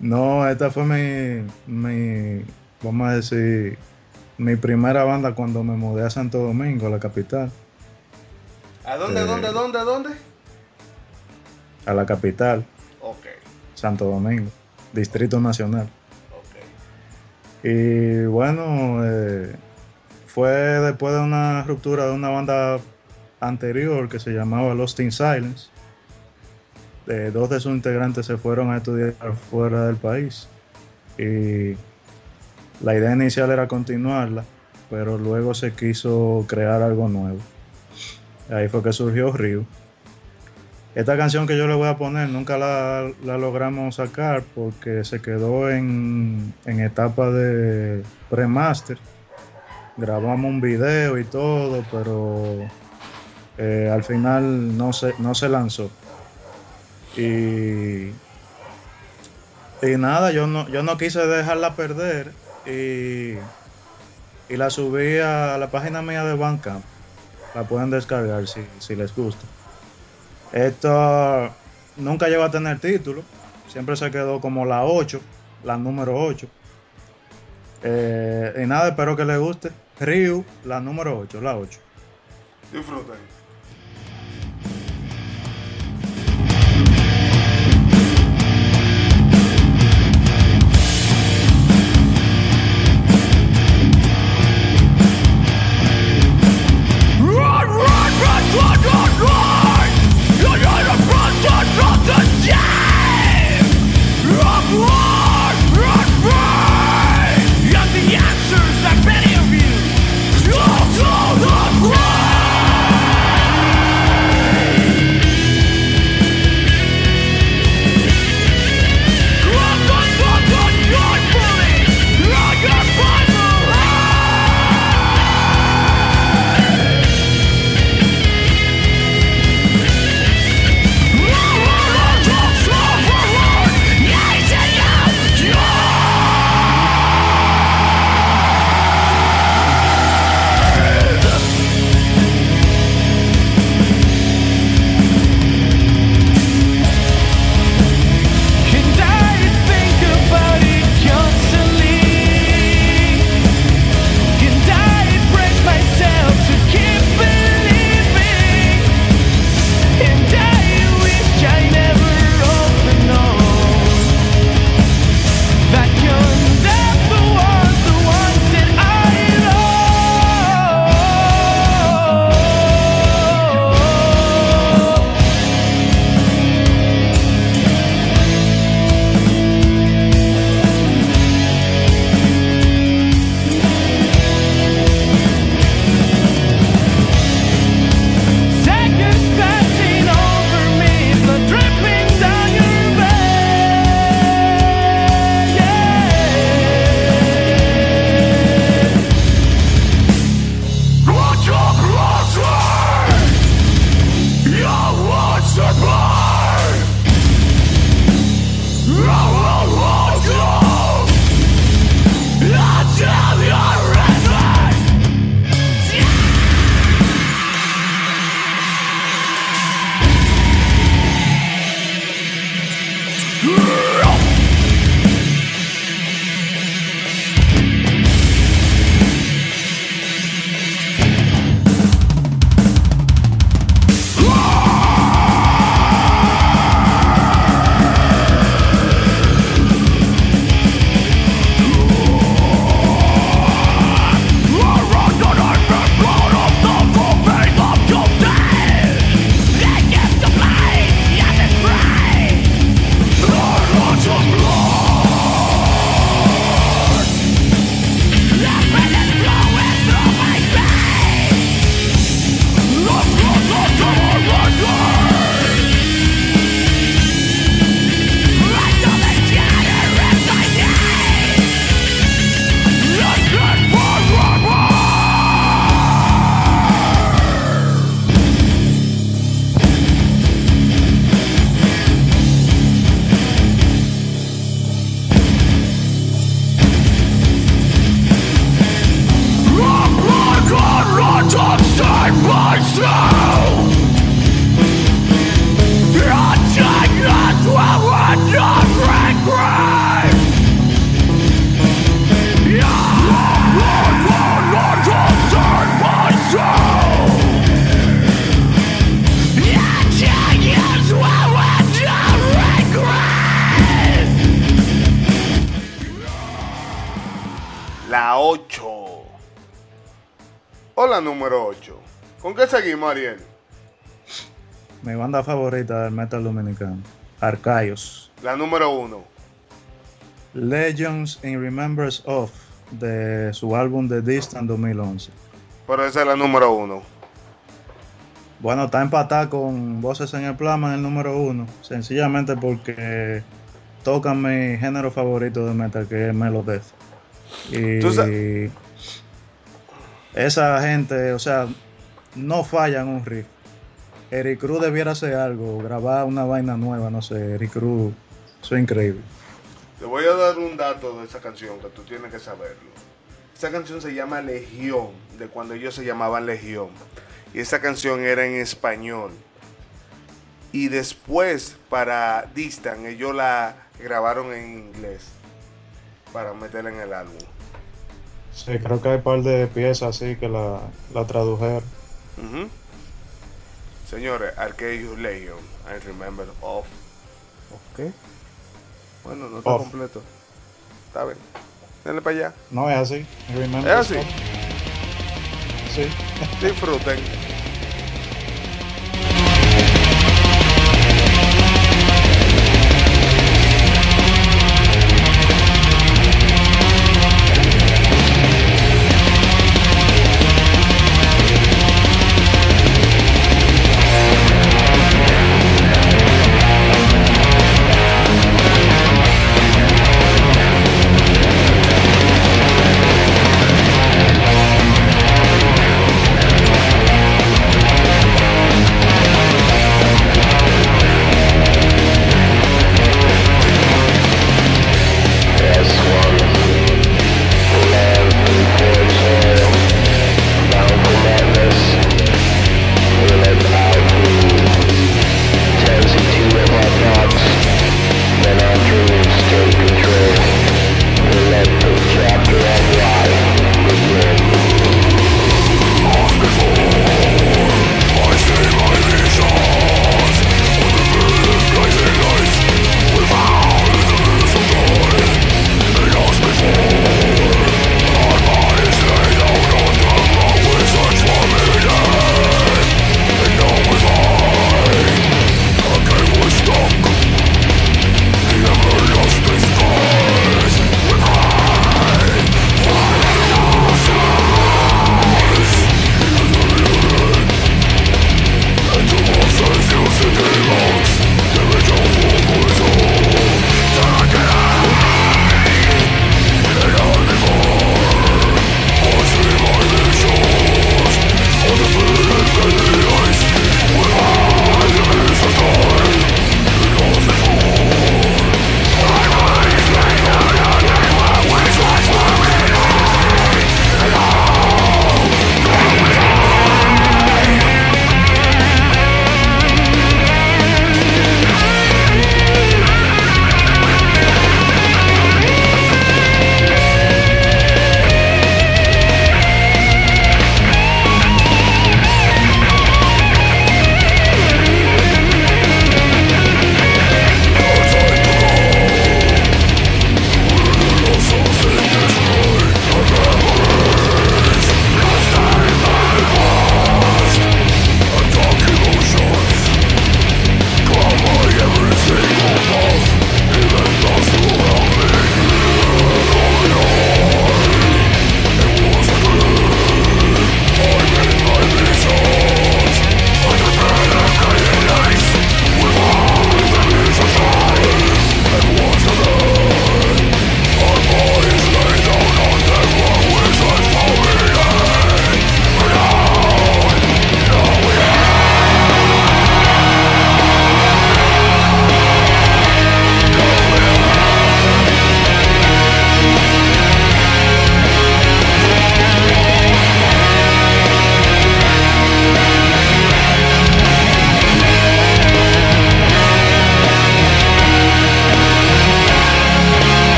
no, esta fue mi, mi, vamos a decir, mi primera banda cuando me mudé a Santo Domingo, la capital. ¿A dónde, Eh. dónde, dónde, dónde? A la capital, Ok, Santo Domingo, Distrito Nacional. Y bueno, eh, fue después de una ruptura de una banda anterior que se llamaba Lost in Silence. Eh, dos de sus integrantes se fueron a estudiar fuera del país. Y la idea inicial era continuarla, pero luego se quiso crear algo nuevo. Ahí fue que surgió Rio. Esta canción que yo le voy a poner nunca la, logramos sacar porque se quedó en, etapa de pre-master. Grabamos un video y todo, pero eh, al final no se, lanzó. Y, nada, yo no, quise dejarla perder y, la subí a la página mía de Bandcamp. La pueden descargar si les gusta. Esto nunca llegó a tener título, siempre se quedó como la 8, la número 8. Eh, y nada, espero que les guste. Ryu, la número 8, la 8. Disfruten. ¿Con qué seguimos, Ariel? Mi banda favorita del metal dominicano, Arcaios. La número 1. Legends in Remembrance of, de su álbum The Distant 2011. Pero esa es la número 1. Bueno, está empatada con Voces en el Plasma en el número uno, sencillamente porque tocan mi género favorito de metal, que es Melodeath. Y esa gente, o sea, no fallan un riff. Eric Cruz debiera hacer algo, grabar una vaina nueva, no sé, Eric Cruz, eso es increíble. Te voy a dar un dato de esa canción que tú tienes que saberlo. Esa canción se llama Legión, de cuando ellos se llamaban Legión. Y esa canción era en español. Y después, para Distant, ellos la grabaron en inglés. Para meterla en el álbum. Sí, creo que hay un par de piezas así que la, la tradujeron. Ujú. Señores, Arceus Legion, I remember of. Ok. Bueno, no está completo. Está bien. Denle para allá. No es así. Remember Es así. Sí. Disfruten.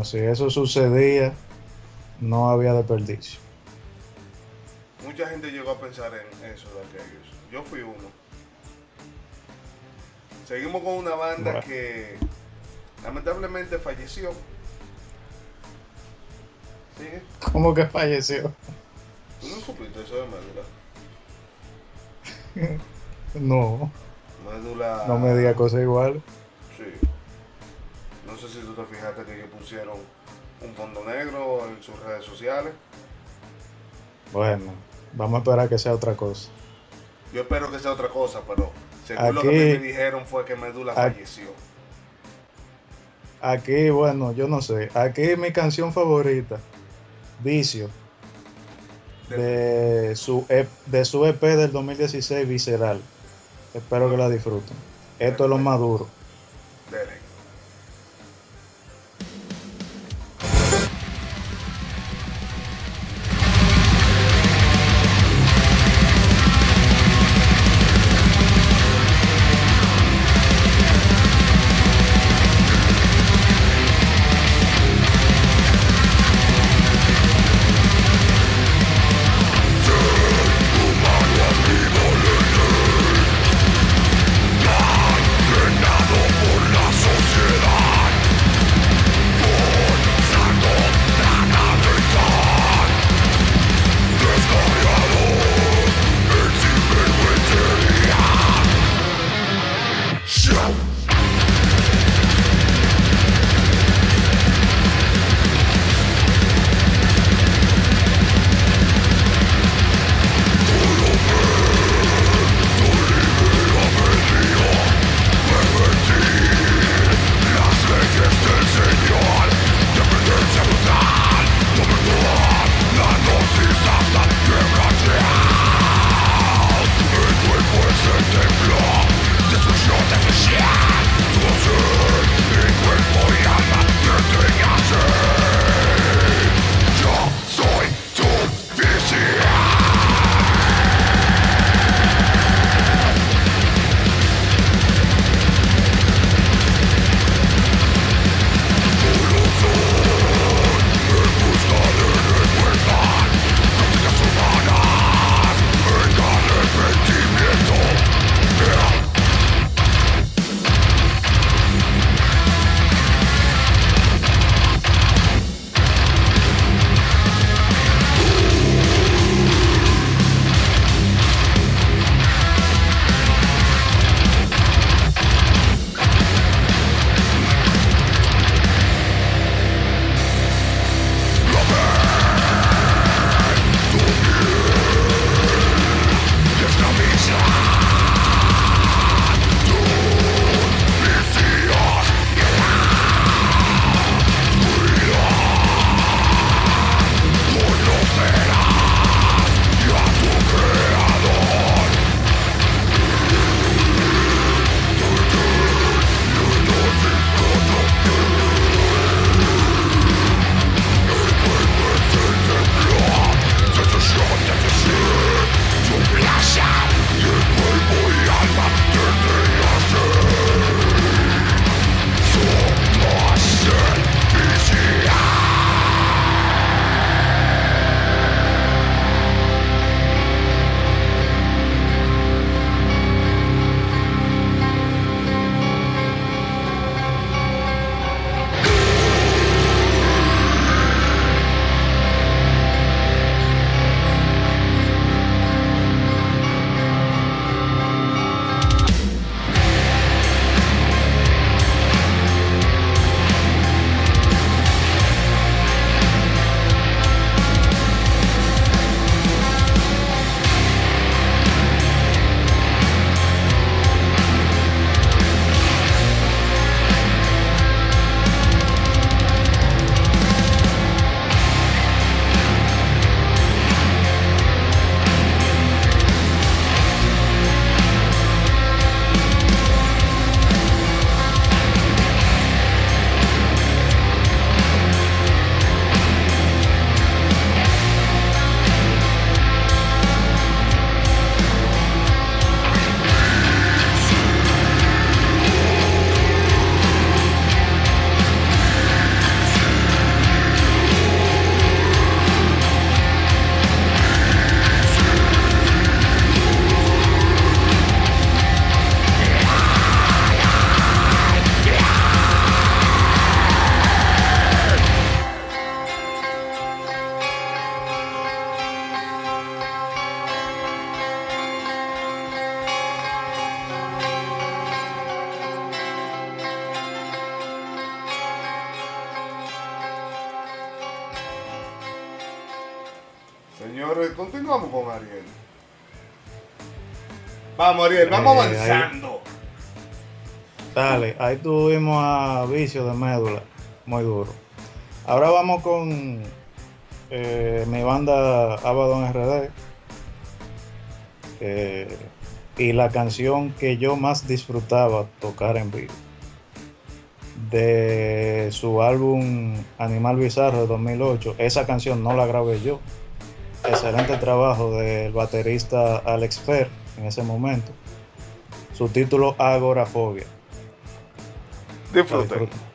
Bueno, si eso sucedía, no había desperdicio. Mucha gente llegó a pensar en eso de Arqueus. Yo fui uno. Seguimos con una banda Bueno. que lamentablemente falleció. ¿Sigue? ¿Cómo que falleció? ¿Tú no supiste eso de médula? No, Médula. no me diga cosas iguales. Si tú te fijaste que ellos pusieron un fondo negro en sus redes sociales. Bueno, vamos a esperar que sea otra cosa. Yo espero que sea otra cosa, pero según lo que a mí Aquí- me dijeron fue que Médula aquí- falleció. Aquí, bueno, yo no sé. Aquí mi canción favorita, Vicio, de su, E- de su EP del 2016, Visceral. Espero que la disfruten. Esto es lo más duro. Vamos, vamos Eh, ahí- avanzando. Dale, ahí tuvimos a Vicio de Médula, muy duro. Ahora vamos con eh, mi banda Abaddon RD. eh, y la canción que yo más disfrutaba tocar en vivo. De su álbum Animal Bizarro de 2008. Esa canción no la grabé yo. Excelente trabajo del baterista Alex Fer en ese momento. Su título Agorafobia. Disfruten.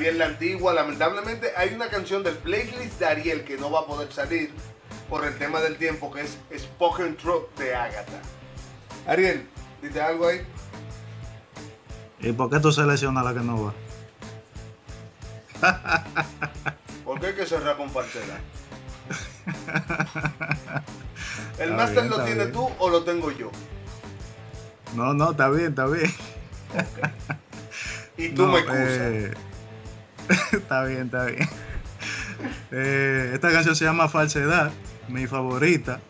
Ariel la Antigua. Lamentablemente hay una canción del playlist de Ariel que no va a poder salir por el tema del tiempo que es Spoken Truth de Agatha. Ariel, dite algo ahí. ¿Y por qué tú seleccionas la que no va? ¿Por qué hay que cerrar con falsedad? ¿El máster lo tienes bien. tú o lo tengo yo? No, no, está bien, está bien. Y tú No, me excusas. eh, está bien, está bien. Eh, esta canción se llama Falsedad, mi favorita,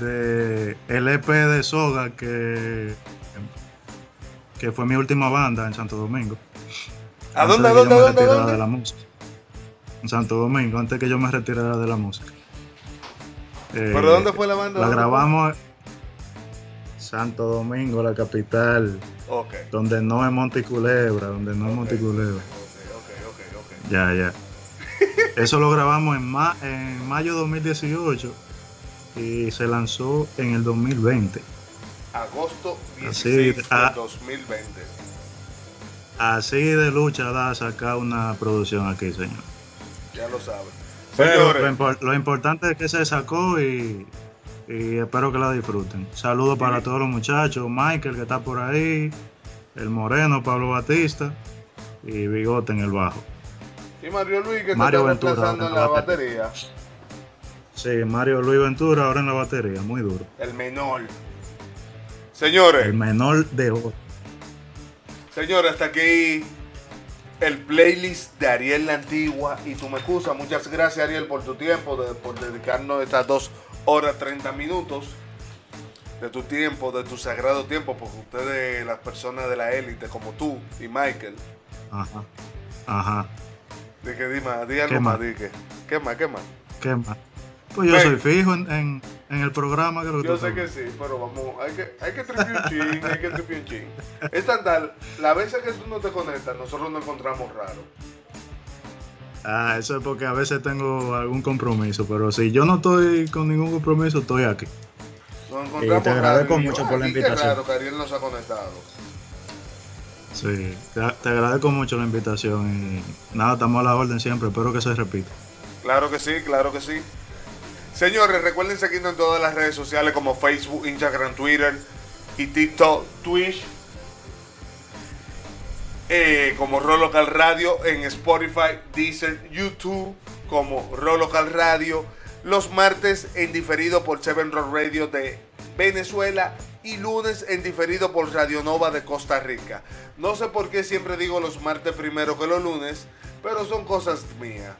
de el EP de Soga, que, que fue mi última banda en Santo Domingo. ¿A dónde, a dónde, a dónde, dónde? de la música. En Santo Domingo, antes que yo me retirara de la música. Eh, ¿Pero dónde fue la banda? La grabamos Santo Domingo, la capital. Donde no es Monticulebra, donde no es Monticulebra. Ya, ya. Eso lo grabamos en, ma- en mayo de 2018 y se lanzó en el 2020. Agosto Así, 16 de ah. 2020. Así de lucha da sacar una producción aquí, señor. Ya lo saben. Pero lo, impor- lo importante es que se sacó y, y espero que la disfruten. Saludos para todos los muchachos, Michael que está por ahí, el Moreno, Pablo Batista y Bigote en el bajo. Y Mario Luis que Mario está Ventura, reemplazando en la batería. Sí, Mario Luis Ventura ahora en la batería, muy duro. El menor. Señores, El menor de oro. señores, hasta aquí el playlist de Ariel la Antigua y tú me excusas. Muchas gracias Ariel por tu tiempo, de- por dedicarnos estas dos horas 30 minutos de tu tiempo, de tu sagrado tiempo, porque ustedes, las personas de la élite como tú y Michael, Ajá. Ajá. De que di más, di algo ¿Qué más, más? di que, ¿qué más, qué más? ¿Qué más? Pues yo Ven. soy fijo en, en- en el programa. Que lo que Yo tú sé que sí, pero vamos, hay que, hay que tripear un chin, hay que tripear un chin. Es tan tal, la veces que tú no te conectas, nosotros nos encontramos raro. Ah, eso es porque a veces tengo algún compromiso, pero si yo no estoy con ningún compromiso, estoy aquí. Nos Y encontramos te agradezco raro. Y yo, mucho por la "Ay, qué invitación". raro que Ariel nos ha conectado. Sí, te, agradezco mucho la invitación y nada, estamos a la orden siempre, espero que se repita. Claro que sí, claro que sí. Señores, recuerden seguirnos en todas las redes sociales como Facebook, Instagram, Twitter y TikTok, Twitch. Eh, como Ro Local Radio en Spotify, Deezer, YouTube como Ro Local Radio. Los martes en diferido por Seven Rock Radio de Venezuela y lunes en diferido por Radio Nova de Costa Rica. No sé por qué siempre digo los martes primero que los lunes, pero son cosas mías.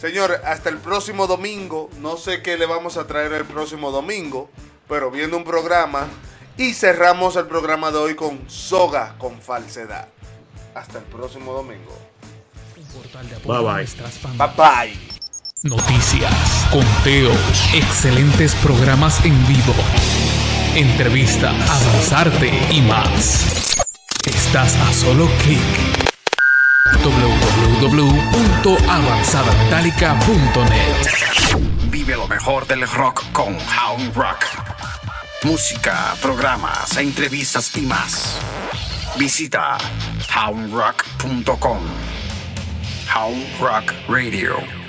Señor, hasta el próximo domingo. No sé qué le vamos a traer el próximo domingo, pero viendo un programa. Y cerramos el programa de hoy con soga con falsedad. Hasta el próximo domingo. Bye bye. Bye bye. Noticias, conteos, excelentes programas en vivo, entrevistas, avanzarte y más. Estás a solo clic. www.avanzadametallica.net Vive lo mejor del rock con Hound Rock. Música, programas, entrevistas y más. Visita houndrock.com. Hound Rock Radio.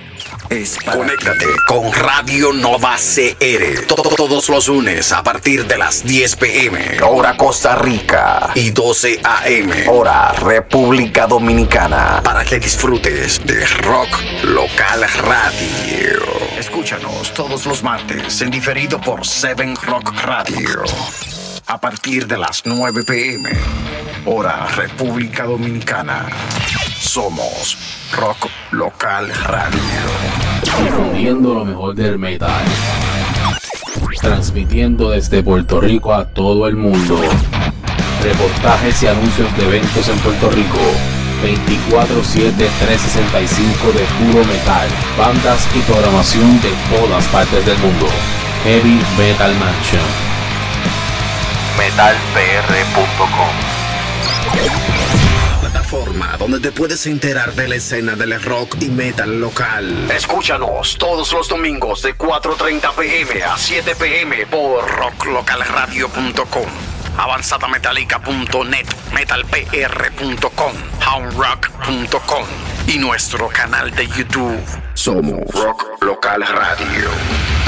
Es Conéctate con Radio Nova CR. To- Todos los lunes a partir de las 10 pm. Hora Costa Rica. Y 12 am. Hora República Dominicana. Para que disfrutes de rock local radio. Escúchanos todos los martes en diferido por Seven Rock Radio. A partir de las 9 pm. Hora República Dominicana. Somos Rock Local Radio. difundiendo lo mejor del metal. Transmitiendo desde Puerto Rico a todo el mundo. Reportajes y anuncios de eventos en Puerto Rico. 24-7-365 de puro metal. Bandas y programación de todas partes del mundo. Heavy Metal Mansion metalpr.com. Plataforma donde te puedes enterar de la escena del rock y metal local. Escúchanos todos los domingos de 4:30 pm a 7 pm por rocklocalradio.com, avanzadametallica.net, metalpr.com, houndrock.com y nuestro canal de YouTube. Somos Rock Local Radio.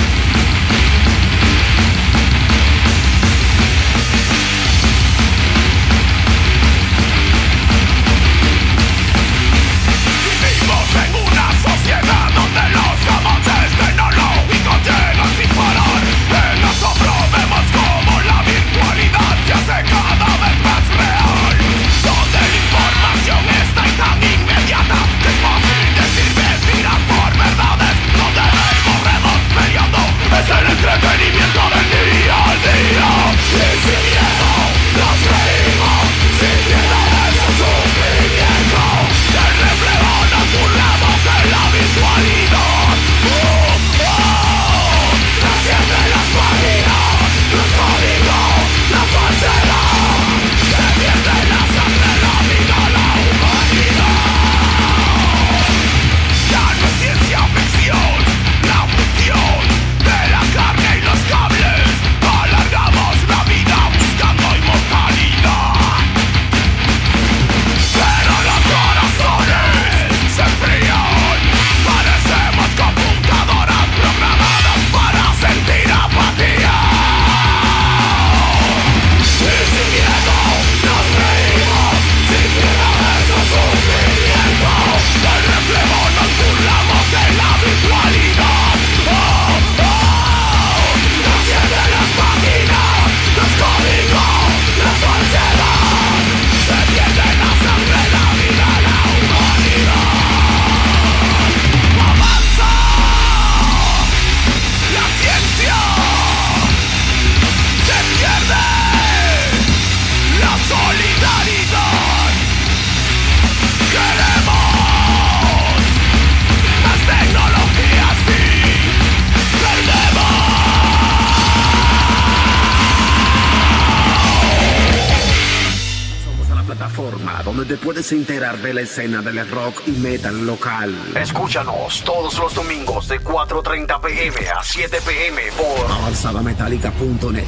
donde puedes enterar de la escena del rock y metal local. Escúchanos todos los domingos de 4.30 pm a 7 pm por avanzadametallica.net,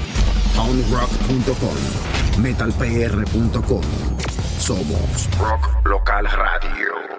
onrock.com, metalpr.com. Somos Rock Local Radio.